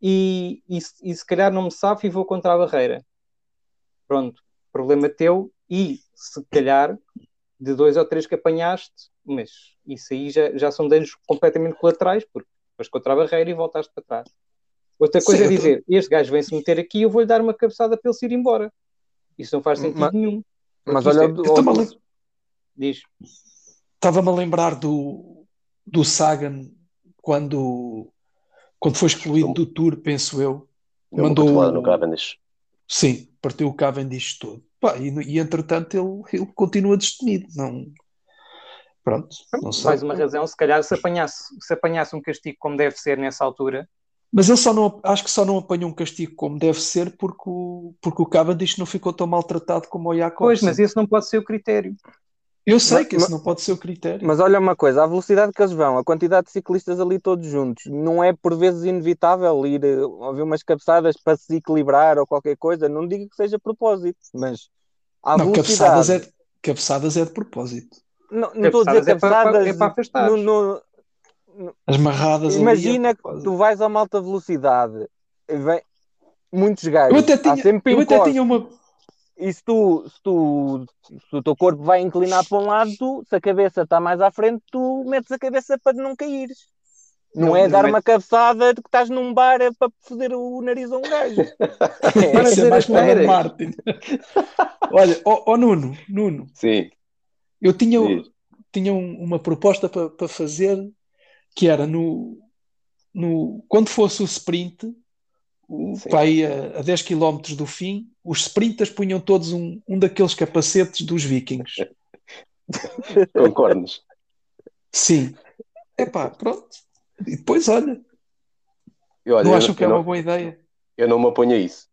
e, e, se- e se calhar não me safo e vou contra a barreira. Pronto, problema teu e se calhar de dois ou três que apanhaste, mas isso aí já, já são danos completamente colaterais, porque foste contra a barreira e voltaste para trás. Outra coisa é Certo. dizer, este gajo vem-se meter aqui eu vou-lhe dar uma cabeçada para ele se ir embora. Isso não faz sentido Ma- nenhum. Mas olha, eu lem- Diz. estava-me a lembrar do, do Sagan quando, quando foi excluído do Tour, penso eu. Uma Mandou- no Cavendish. Sim, partiu o Cavendish todo. Pá, e, e entretanto ele, ele continua destemido. Não... Pronto, não sei. Mais uma razão, se calhar se apanhasse, se apanhasse um castigo como deve ser nessa altura, Mas ele só não, acho que só não apanhou um castigo como deve ser porque o, porque o Cavendish não ficou tão maltratado como o Jacobsen. pois, mas esse não pode ser o critério. Eu sei Mas- que esse mas- não pode ser o critério. Mas olha uma coisa, a velocidade que eles vão, a quantidade de ciclistas ali todos juntos, não é por vezes inevitável ir eh, ouvir umas cabeçadas para se equilibrar ou qualquer coisa. Não digo que seja propósito, mas a não, velocidade. cabeçadas é, cabeçadas é de propósito. Não não estou a dizer Cabeçadas é para- é para afastar. no- no- As marradas ali, imagina é que quase. tu vais a uma alta velocidade, e vem muitos Eu gajos, até há tinha, sempre eu até tinha uma. E se tu, se tu, se o teu corpo vai inclinar para um lado, tu, se a cabeça está mais à frente, tu metes a cabeça para não caíres. Não, Não, é não dar é- uma cabeçada de que estás num bar é para foder o nariz a um gajo. Para Isso é mais as para. Martin. Olha, ó ó Nuno, Nuno, Sim, eu tinha, diz. tinha um- uma proposta para para fazer que era no, no quando fosse o sprint, o, Sim. para aí a, a 10 km do fim, os sprinters punham todos um, um daqueles capacetes dos vikings. com cornos. Sim. Epá, pronto. E depois, olha, E olha, não eu, acham que é eu uma não, boa ideia? eu não me oponho a isso.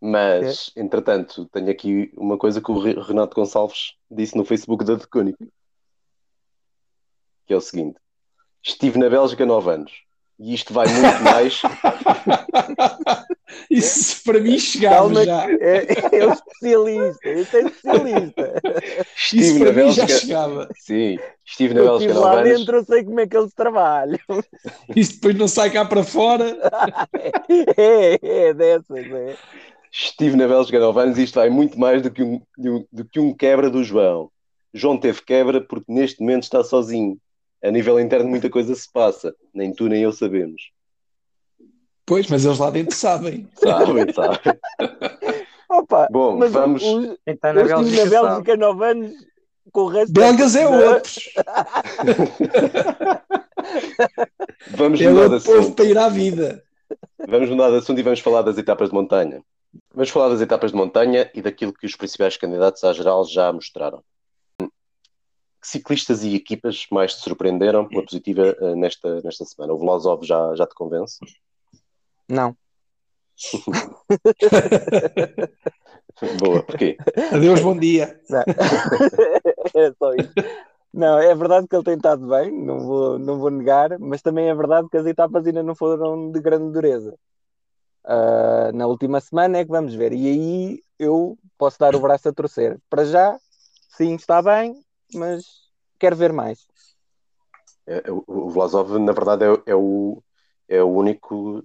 Mas, entretanto, tenho aqui uma coisa que o Re- Renato Gonçalves disse no Facebook da Decunic, que é o seguinte: estive na Bélgica há 9 anos e isto vai muito mais. Isso para mim chegava já. é, é o especialista, esse é especialista. Isso Estive na para mim já Bélgica. chegava. Sim, estive na Eu Bélgica há estive 9 lá anos. dentro, eu sei como é que eles trabalham. Isso depois não sai cá para fora. É, é dessas, é. Estive na Bélgica há 9 anos e isto vai muito mais do que um, do, do que um quebra do João. João teve quebra porque neste momento está sozinho. A nível interno muita coisa se passa. Nem tu nem eu sabemos. Pois, mas eles lá dentro sabem. Sabem, sabem. Opa, Bom, mas vamos. os- está na Bélgica na. Bélgica há 9 anos com o resto Belgas é outros. Vamos É mudar de outro povo assunto. para ir à vida. Vamos mudar de assunto e vamos falar das etapas de montanha. Vamos falar das etapas de montanha e daquilo que os principais candidatos à geral já mostraram. Que ciclistas e equipas mais te surpreenderam pela positiva eh, nesta, nesta semana? O Vlasov já, já te convence? Não. Boa, porquê? Adeus, bom dia. Não. é só isso. Não, é verdade que ele tem estado bem, não vou, não vou negar, mas também é verdade que as etapas ainda não foram de grande dureza. Ah, na última semana é que vamos ver, e aí eu posso dar o braço a torcer. Para já, sim, está bem, mas quero ver mais. É, o- o Vlasov, na verdade, é, é o, é o único.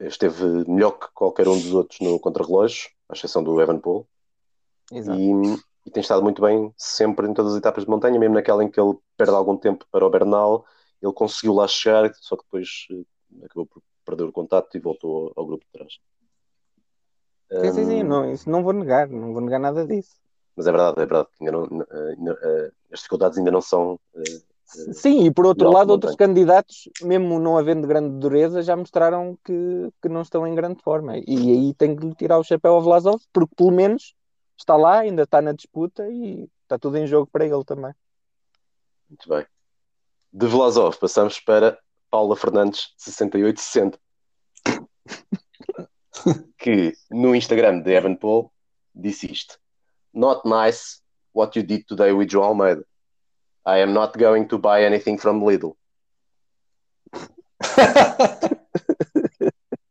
Esteve melhor que qualquer um dos outros no contrarrelógio, à exceção do Evan Paul. Exato. e, e tem estado muito bem sempre em todas as etapas de montanha, mesmo naquela em que ele perde algum tempo para o Bernal, ele conseguiu lá chegar, só que depois eh, acabou por perder o contato e voltou ao, grupo de trás. Sim, sim, sim, não, isso não vou negar, não vou negar nada disso. Mas é verdade, é verdade que ainda não, eh, eh, as dificuldades ainda não são. eh, Sim, e por outro Não, lado, não outros tem. candidatos, mesmo não havendo grande dureza, já mostraram que, que não estão em grande forma. E aí tem que lhe tirar o chapéu ao Vlasov, porque pelo menos está lá, ainda está na disputa e está tudo em jogo para ele também. Muito bem. De Vlasov passamos para Paula Fernandes 6860 que no Instagram de Evan Paul disse isto Not nice what you did today with João Almeida I am not going to buy anything from Lidl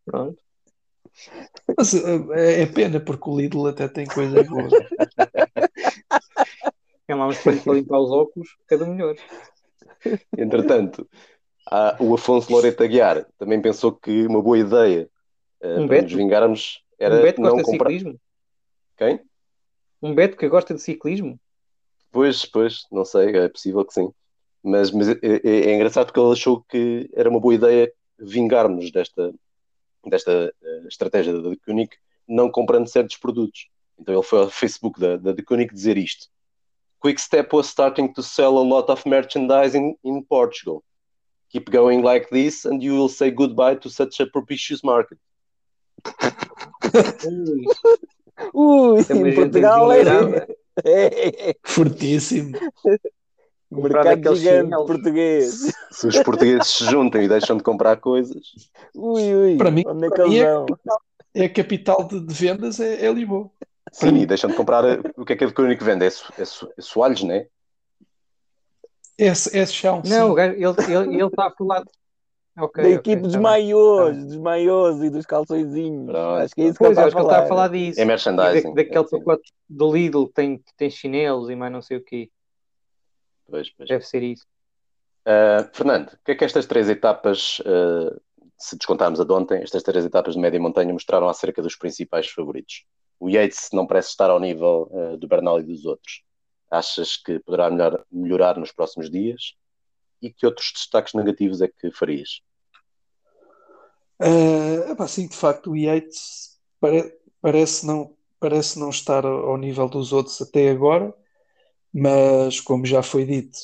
Pronto. Mas eh, é pena porque o Lidl até tem coisas boas. Tem lá uns coelhos para limpar os óculos, cada melhor. Entretanto há- o Afonso Loreto Aguiar também pensou que uma boa ideia eh, Um para Beto? nos vingarmos era um Beto não comprar ciclismo? quem? Um Beto que gosta de ciclismo? Pois, pois, não sei, é possível que sim. Mas, mas é, é- é engraçado porque ele achou que era uma boa ideia vingarmos desta, desta eh, estratégia da The Koenig, não comprando certos produtos. Então ele foi ao Facebook da, da Koenig dizer isto. Quick Step was starting to sell a lot of merchandising in Portugal. Keep going like this and you will say goodbye to such a propitious market. Ui, gente Portugal é, endinheirada. é, é, Fortíssimo. Comprar mercado gigante chinelos. português. Se os portugueses se juntem e deixam de comprar coisas, Ui, ui, Para mim- onde é que eles é vão? É a capital de, de vendas, é, é Lisboa. sim, e deixam de comprar. eh, O que é que a The Koenig vende? É, é, so- é soalhos, né? É, é chão, Não, o ele, ele, ele está a falar. Ok, da equipe dos tá maiôs, Tá dos maiôs e dos calçõezinhos. Acho que é isso que Pois, ele acho que ele está está a falar disso. É E da- merchandising. daquele é, pacote do Lidl que tem, que tem chinelos e mais não sei o quê. Pois, pois. Deve ser isso. Uh, Fernando, o que é que estas três etapas, uh, se descontarmos a de ontem, estas três etapas de média montanha mostraram acerca dos principais favoritos? O Yates não parece estar ao nível uh, do Bernal e dos outros. Achas que poderá melhor, melhorar nos próximos dias? E que outros destaques negativos é que farias? Uh, epá, sim, de facto, o Yates pare- parece não, parece não estar ao nível dos outros até agora, mas como já foi dito,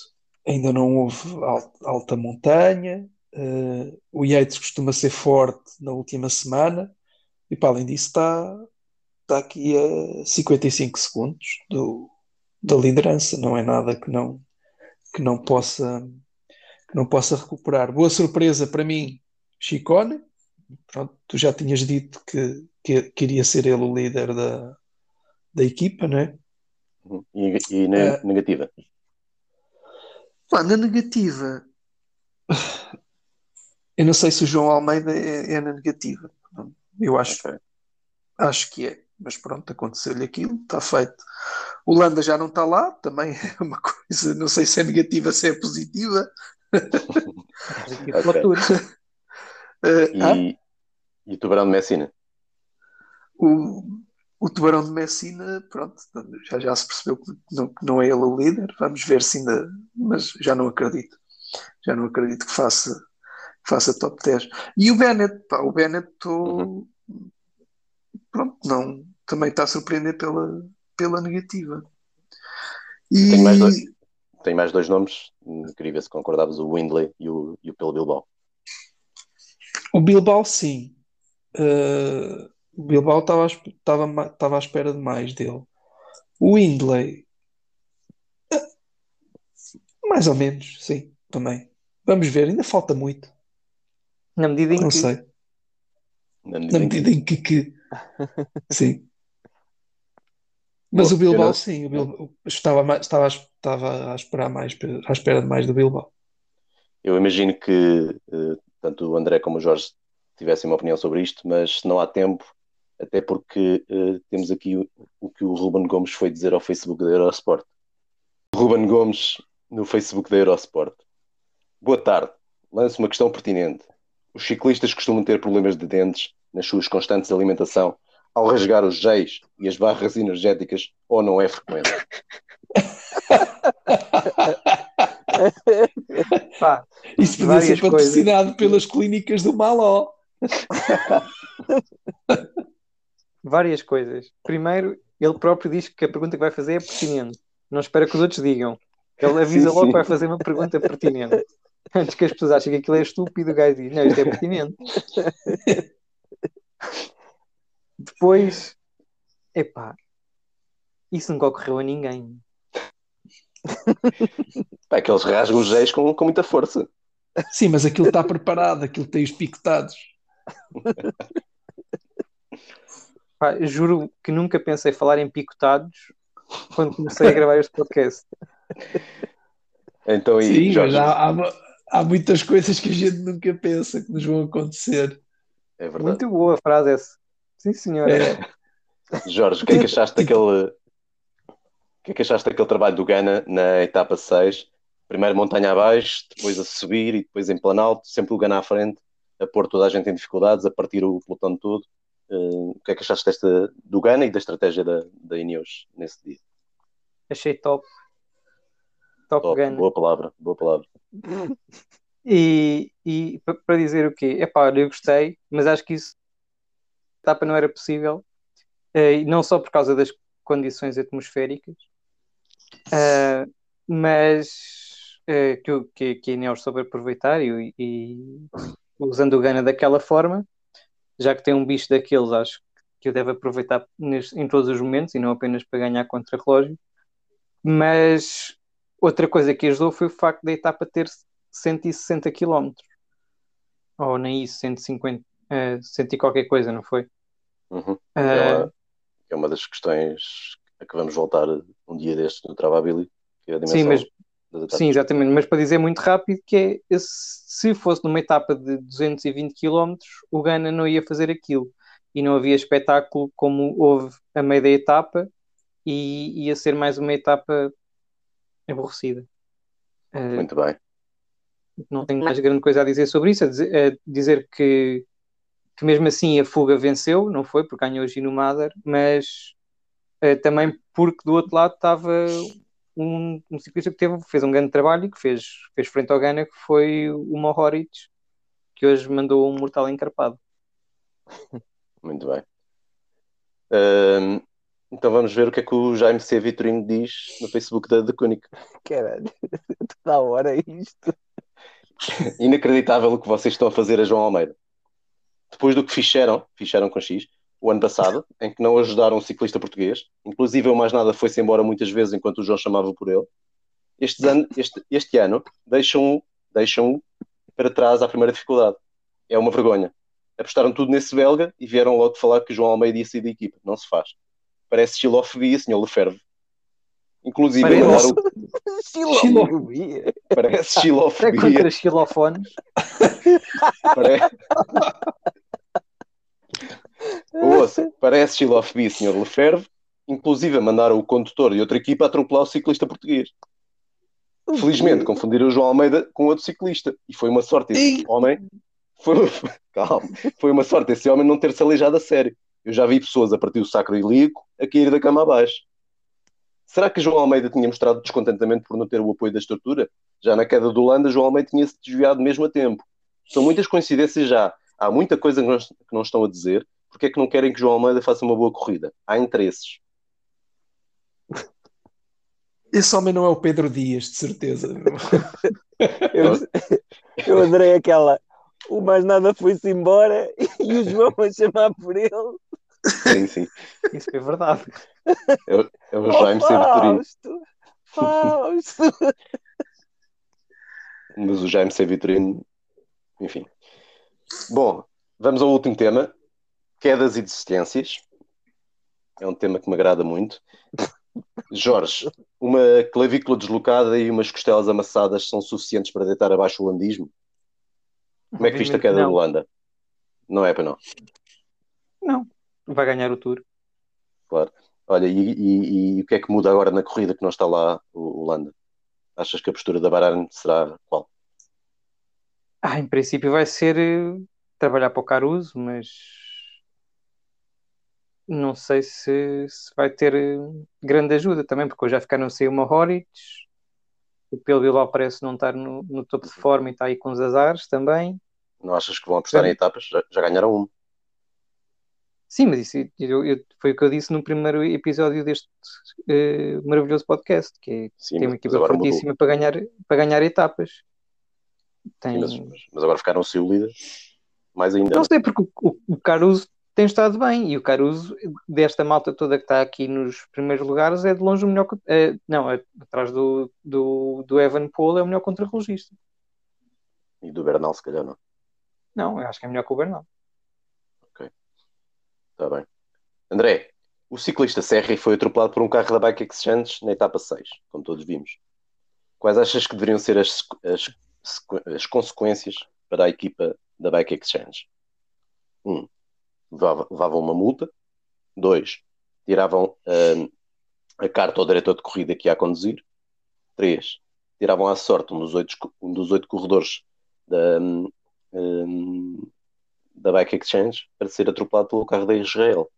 ainda não houve al- alta montanha. Uh, o Yates costuma ser forte na última semana, e para além disso, está, está aqui a 55 segundos do, da liderança, não é nada que não, que não possa, não possa recuperar. Boa surpresa para mim, Chicone. Pronto, tu já tinhas dito que, que, que iria ser ele o líder da, da equipa, não é? E, e na É. negativa? Pá, na negativa, eu não sei se o João Almeida é, é na negativa. Eu acho, Ok. acho que é, mas pronto, aconteceu-lhe aquilo, está feito. O Landa já não está lá, também é uma coisa, não sei se é negativa, se é positiva. Positivo para o Ok. Tour. Eh, ah, E, e o Tubarão de Messina? o, o Tubarão de Messina, pronto, já, já se percebeu que não, que não é ele o líder. Vamos ver se ainda, mas já não acredito. Já não acredito que faça, que faça top 10. E o Bennett, pá, o Bennett, tô, pronto, não, também está a surpreender pela, pela negativa. E Tenho mais dois. Tenho mais dois nomes, queria ver se concordavas, o Windley e o, e o Pelo Bilbao. o Bilbao, sim. Eh, o Bilbao estava à esp- estava ma- estava à espera de mais dele. O Windley, eh, mais ou menos, sim, também. Vamos ver, ainda falta muito. Na medida em Não que sei. Na Na medida em que- medida em que, que- sim. Mas Boa, o Bilbao, não- sim, o Bilbao, estava, mais- estava, estava a esperar mais, à espera de mais do Bilbao. Eu imagino que eh, tanto o André como o Jorge tivessem uma opinião sobre isto, mas não há tempo, até porque eh, temos aqui o, o que o Ruben Gomes foi dizer ao Facebook da Eurosport. Ruben Gomes no Facebook da Eurosport. Boa tarde. Lanço uma questão pertinente. Os ciclistas costumam ter problemas de dentes nas suas constantes alimentação ao rasgar os geis e as barras energéticas ou não é frequente? pá, Isso podia ser patrocinado pelas clínicas do Maló. várias coisas. Primeiro, ele próprio diz que a pergunta que vai fazer é pertinente. Não espera que os outros digam. Ele avisa Sim, logo sim. que vai fazer uma pergunta pertinente. Antes que as pessoas achem que aquilo é estúpido, o gajo diz: Não, isto é pertinente. Depois, epá, isso nunca ocorreu a ninguém. Pá, é que eles rasgam os geis com, com muita força. Sim, mas aquilo está preparado, aquilo tem os picotados. Pá, juro que nunca pensei falar em picotados quando comecei a gravar este podcast. Então, e Sim, Jorge, mas há, há, há muitas coisas que a gente nunca pensa que nos vão acontecer. é verdade. Muito boa a frase essa. Sim, senhor. É, Jorge, o que é que achaste daquele. O que é que achaste daquele trabalho do Gana na etapa 6? Primeiro montanha abaixo, depois a subir e depois em planalto, sempre o Gana à frente, a pôr toda a gente em dificuldades, a partir o pelotão todo. Eh, o que é que achaste desta, do Gana e da estratégia da, da Ineos nesse dia? Achei top. Top, Top, Gun. boa palavra, boa palavra. E, e pa- para dizer o quê? Epá, olha, eu gostei, mas acho que isso etapa não era possível, eh, e não só por causa das condições atmosféricas, eh, mas eh, que, que, que a Ineos soube aproveitar e, e usando o Gana daquela forma, já que tem um bicho daqueles, acho que o deve aproveitar em todos os momentos e não apenas para ganhar contra-relógio. Mas outra coisa que ajudou foi o facto da etapa ter 160 km. Ou nem isso, 150, eh, 100 e qualquer coisa, não foi? Uhum. Eh, É, uma, é uma das questões a que vamos voltar um dia destes no Travabili, que é a dimensão Sim, mas-. Sim, exatamente, mas para dizer muito rápido que é, se fosse numa etapa de 220 km, o Gana não ia fazer aquilo e não havia espetáculo como houve a meio da etapa e ia ser mais uma etapa aborrecida. Eh, Muito bem. não tenho mais grande coisa a dizer sobre isso, a dizer, a dizer que, que mesmo assim a fuga venceu, não foi porque ganhou o Gino Mader, mas eh, também porque do outro lado estava um, um ciclista que teve, fez um grande trabalho e que fez, fez frente ao Gana, que foi o Mohoric, que hoje mandou um mortal encarpado. Muito bem. Então vamos ver o que é que o Jaime C. Vitorino diz no Facebook da The Cunic. Caralho, toda hora isto. Inacreditável o que vocês estão a fazer a João Almeida. Depois do que fizeram, fizeram com X, o ano passado, em que não ajudaram um ciclista português, inclusive o mais nada foi-se embora muitas vezes enquanto o João chamava por ele, este ano, este, este ano deixam-o deixam para trás à primeira dificuldade. É uma vergonha. Apostaram tudo nesse belga e vieram logo falar que o João Almeida ia sair da equipa. Não se faz. Parece xilofobia, senhor Lefebvre. Inclusive, mandaram- Xilofobia. parece É xilofobia. contra xilofones. Pare... Ouça, parece xilofobia, Sr. Lefebvre. Inclusive, mandaram o condutor de outra equipa atropelar o ciclista português. Felizmente, confundiram o João Almeida com outro ciclista. E foi uma sorte esse homem. Foi... Calma. Foi uma sorte esse homem não ter se aleijado a sério. Eu já vi pessoas a partir do sacro ilíaco a cair da cama abaixo. Será que João Almeida tinha mostrado descontentamento por não ter o apoio da estrutura? Já na queda do Holanda, João Almeida tinha-se desviado mesmo a tempo. São muitas coincidências já. Há muita coisa que não, que não estão a dizer. Porque é que não querem que João Almeida faça uma boa corrida? Há interesses. Esse homem não é o Pedro Dias, de certeza. Eu, eu adorei aquela. O mais nada foi-se embora e o João a chamar por ele. Sim, sim. Isso é verdade. É o Jaime oh. Vitorino. Fausto! Fausto! Mas o Jaime. Vitorino, enfim. Bom, vamos ao último tema. Quedas e desistências. É um tema que me agrada muito. Jorge, uma clavícula deslocada e umas costelas amassadas são suficientes para deitar abaixo o holandismo? Como é que viste a queda Não. do Holanda? Não é para não. Não, vai ganhar o Tour. Claro. Olha, e, e- e o que é que muda agora na corrida que não está lá o Holanda? Achas que a postura da Bahrein será qual? Ah, em princípio vai ser eh, trabalhar para o Caruso, mas não sei se, se vai ter eh, grande ajuda também, porque hoje já ficaram sem uma Mohoric, o Pelo Bilbao parece não estar no, no topo de forma e está aí com os azares também. Não achas que vão apostar em etapas? Já, já ganharam um. Sim, mas isso eu- eu- foi o que eu disse no primeiro episódio deste eh, maravilhoso podcast, que é, Sim, tem uma equipa mudou. fortíssima para ganhar, para ganhar etapas. Tem, Sim, mas, mas- agora ficaram sem o líder. Mais ainda. Não sei, porque o, o- o Caruso tem estado bem e o Caruso, desta malta toda que está aqui nos primeiros lugares, é de longe o melhor. eh, não, é, atrás do, do, do Evan Paul é o melhor contrarrelogista. E do Bernal, se calhar, não. Não, eu acho que é melhor que o Bernal. Está bem. André, o ciclista Serri foi atropelado por um carro da Bike Exchange na etapa 6, como todos vimos. Quais achas que deveriam ser as, as, as consequências para a equipa da Bike Exchange? Um, levava- levavam uma multa. Dois, tiravam hum, a carta ao diretor de corrida que ia a conduzir. Três, tiravam à sorte um dos oito, um dos oito corredores da, hum, hum, da Bike Exchange para ser atropelado pelo carro da Israel.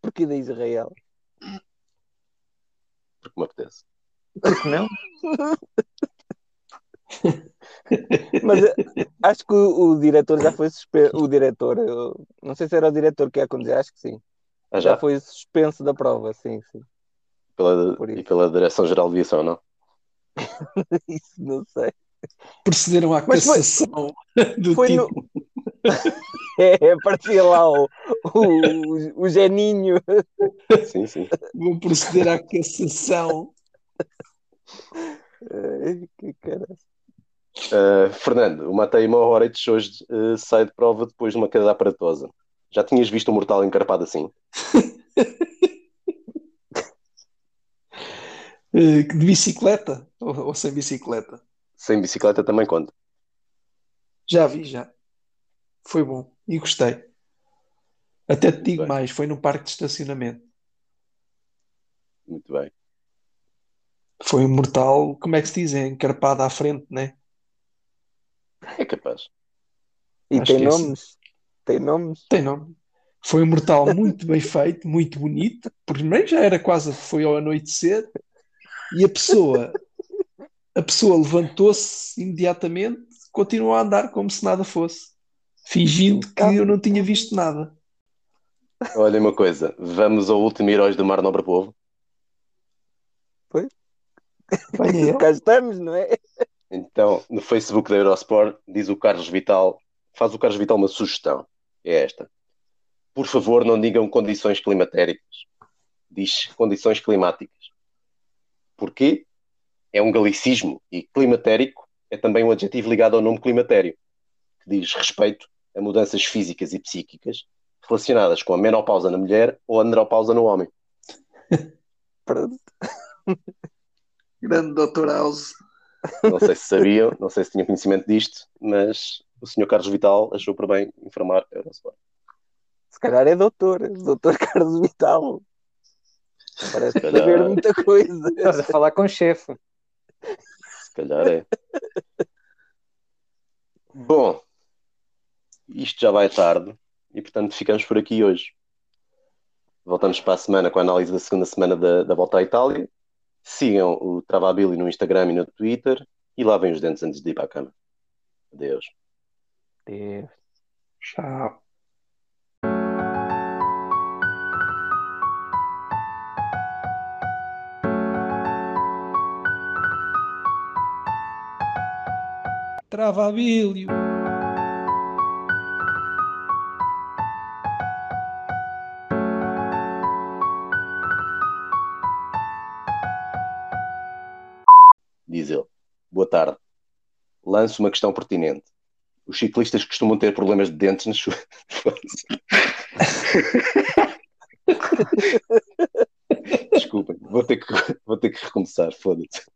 Porque da Israel. Porque me apetece. Porque não? Mas eh, acho que o, o diretor já foi suspenso. O diretor, eu não sei se era o diretor que ia conduzir, acho que sim. Ah, Já já? foi suspenso da prova, sim, sim. Pela, e pela Direção-Geral de Aviação, não? Isso não sei. Procederam à Mas foi- cassação do Foi no. título. É, parecia lá o, o, o Geninho. Sim, sim. Vão proceder à cassação. Que cara. Uh, Fernando, o Matei Mohoric hoje uh, sai de prova depois de uma queda aparatosa. Já tinhas visto um mortal encarpado assim? Eh, De bicicleta ou, ou sem bicicleta? Sem bicicleta também conta. Já vi, já. Foi bom e gostei. Até te digo bem. mais, foi no parque de estacionamento. Muito bem. Foi um mortal, como é que se diz? É Encarpado à frente, né? É capaz. E Acho tem é assim. nomes. Tem nomes. Tem nome. Foi um mortal muito bem feito, muito bonito. Primeiro já era quase, foi ao anoitecer. E a pessoa, a pessoa levantou-se imediatamente, continuou a andar como se nada fosse, fingindo que eu não tinha visto nada. Olha uma coisa, vamos ao último Heróis do Mar Nobre Povo. Venha ele. Cá estamos, não é? Então, no Facebook da Eurosport, diz o Carlos Vital, faz o Carlos Vital uma sugestão. É esta. Por favor, não digam condições climatéricas. Diz condições climáticas. Porquê? É um galicismo e climatérico é também um adjetivo ligado ao nome climatério, que diz respeito a mudanças físicas e psíquicas relacionadas com a menopausa na mulher ou a andropausa no homem. Pronto. Grande Dr. House. Não sei se sabiam, não sei se tinham conhecimento disto, mas o Sr. Carlos Vital achou por bem informar a Eurosport. Se calhar é doutor. Doutor Carlos Vital. Parece saber muita coisa. Estás a falar com o chefe. Se calhar é. Bom, isto já vai tarde e portanto ficamos por aqui hoje. Voltamos para a semana com a análise da segunda semana da, da volta à Itália. Sigam o Travabili no Instagram e no Twitter e lavem os dentes antes de ir para a cama. Adeus. Deus. Tchau. Travabilho. Diz ele. Boa tarde. Lanço uma questão pertinente. Os ciclistas costumam ter problemas de dentes nas suas. Desculpem, vou ter que, vou ter que recomeçar, foda-se.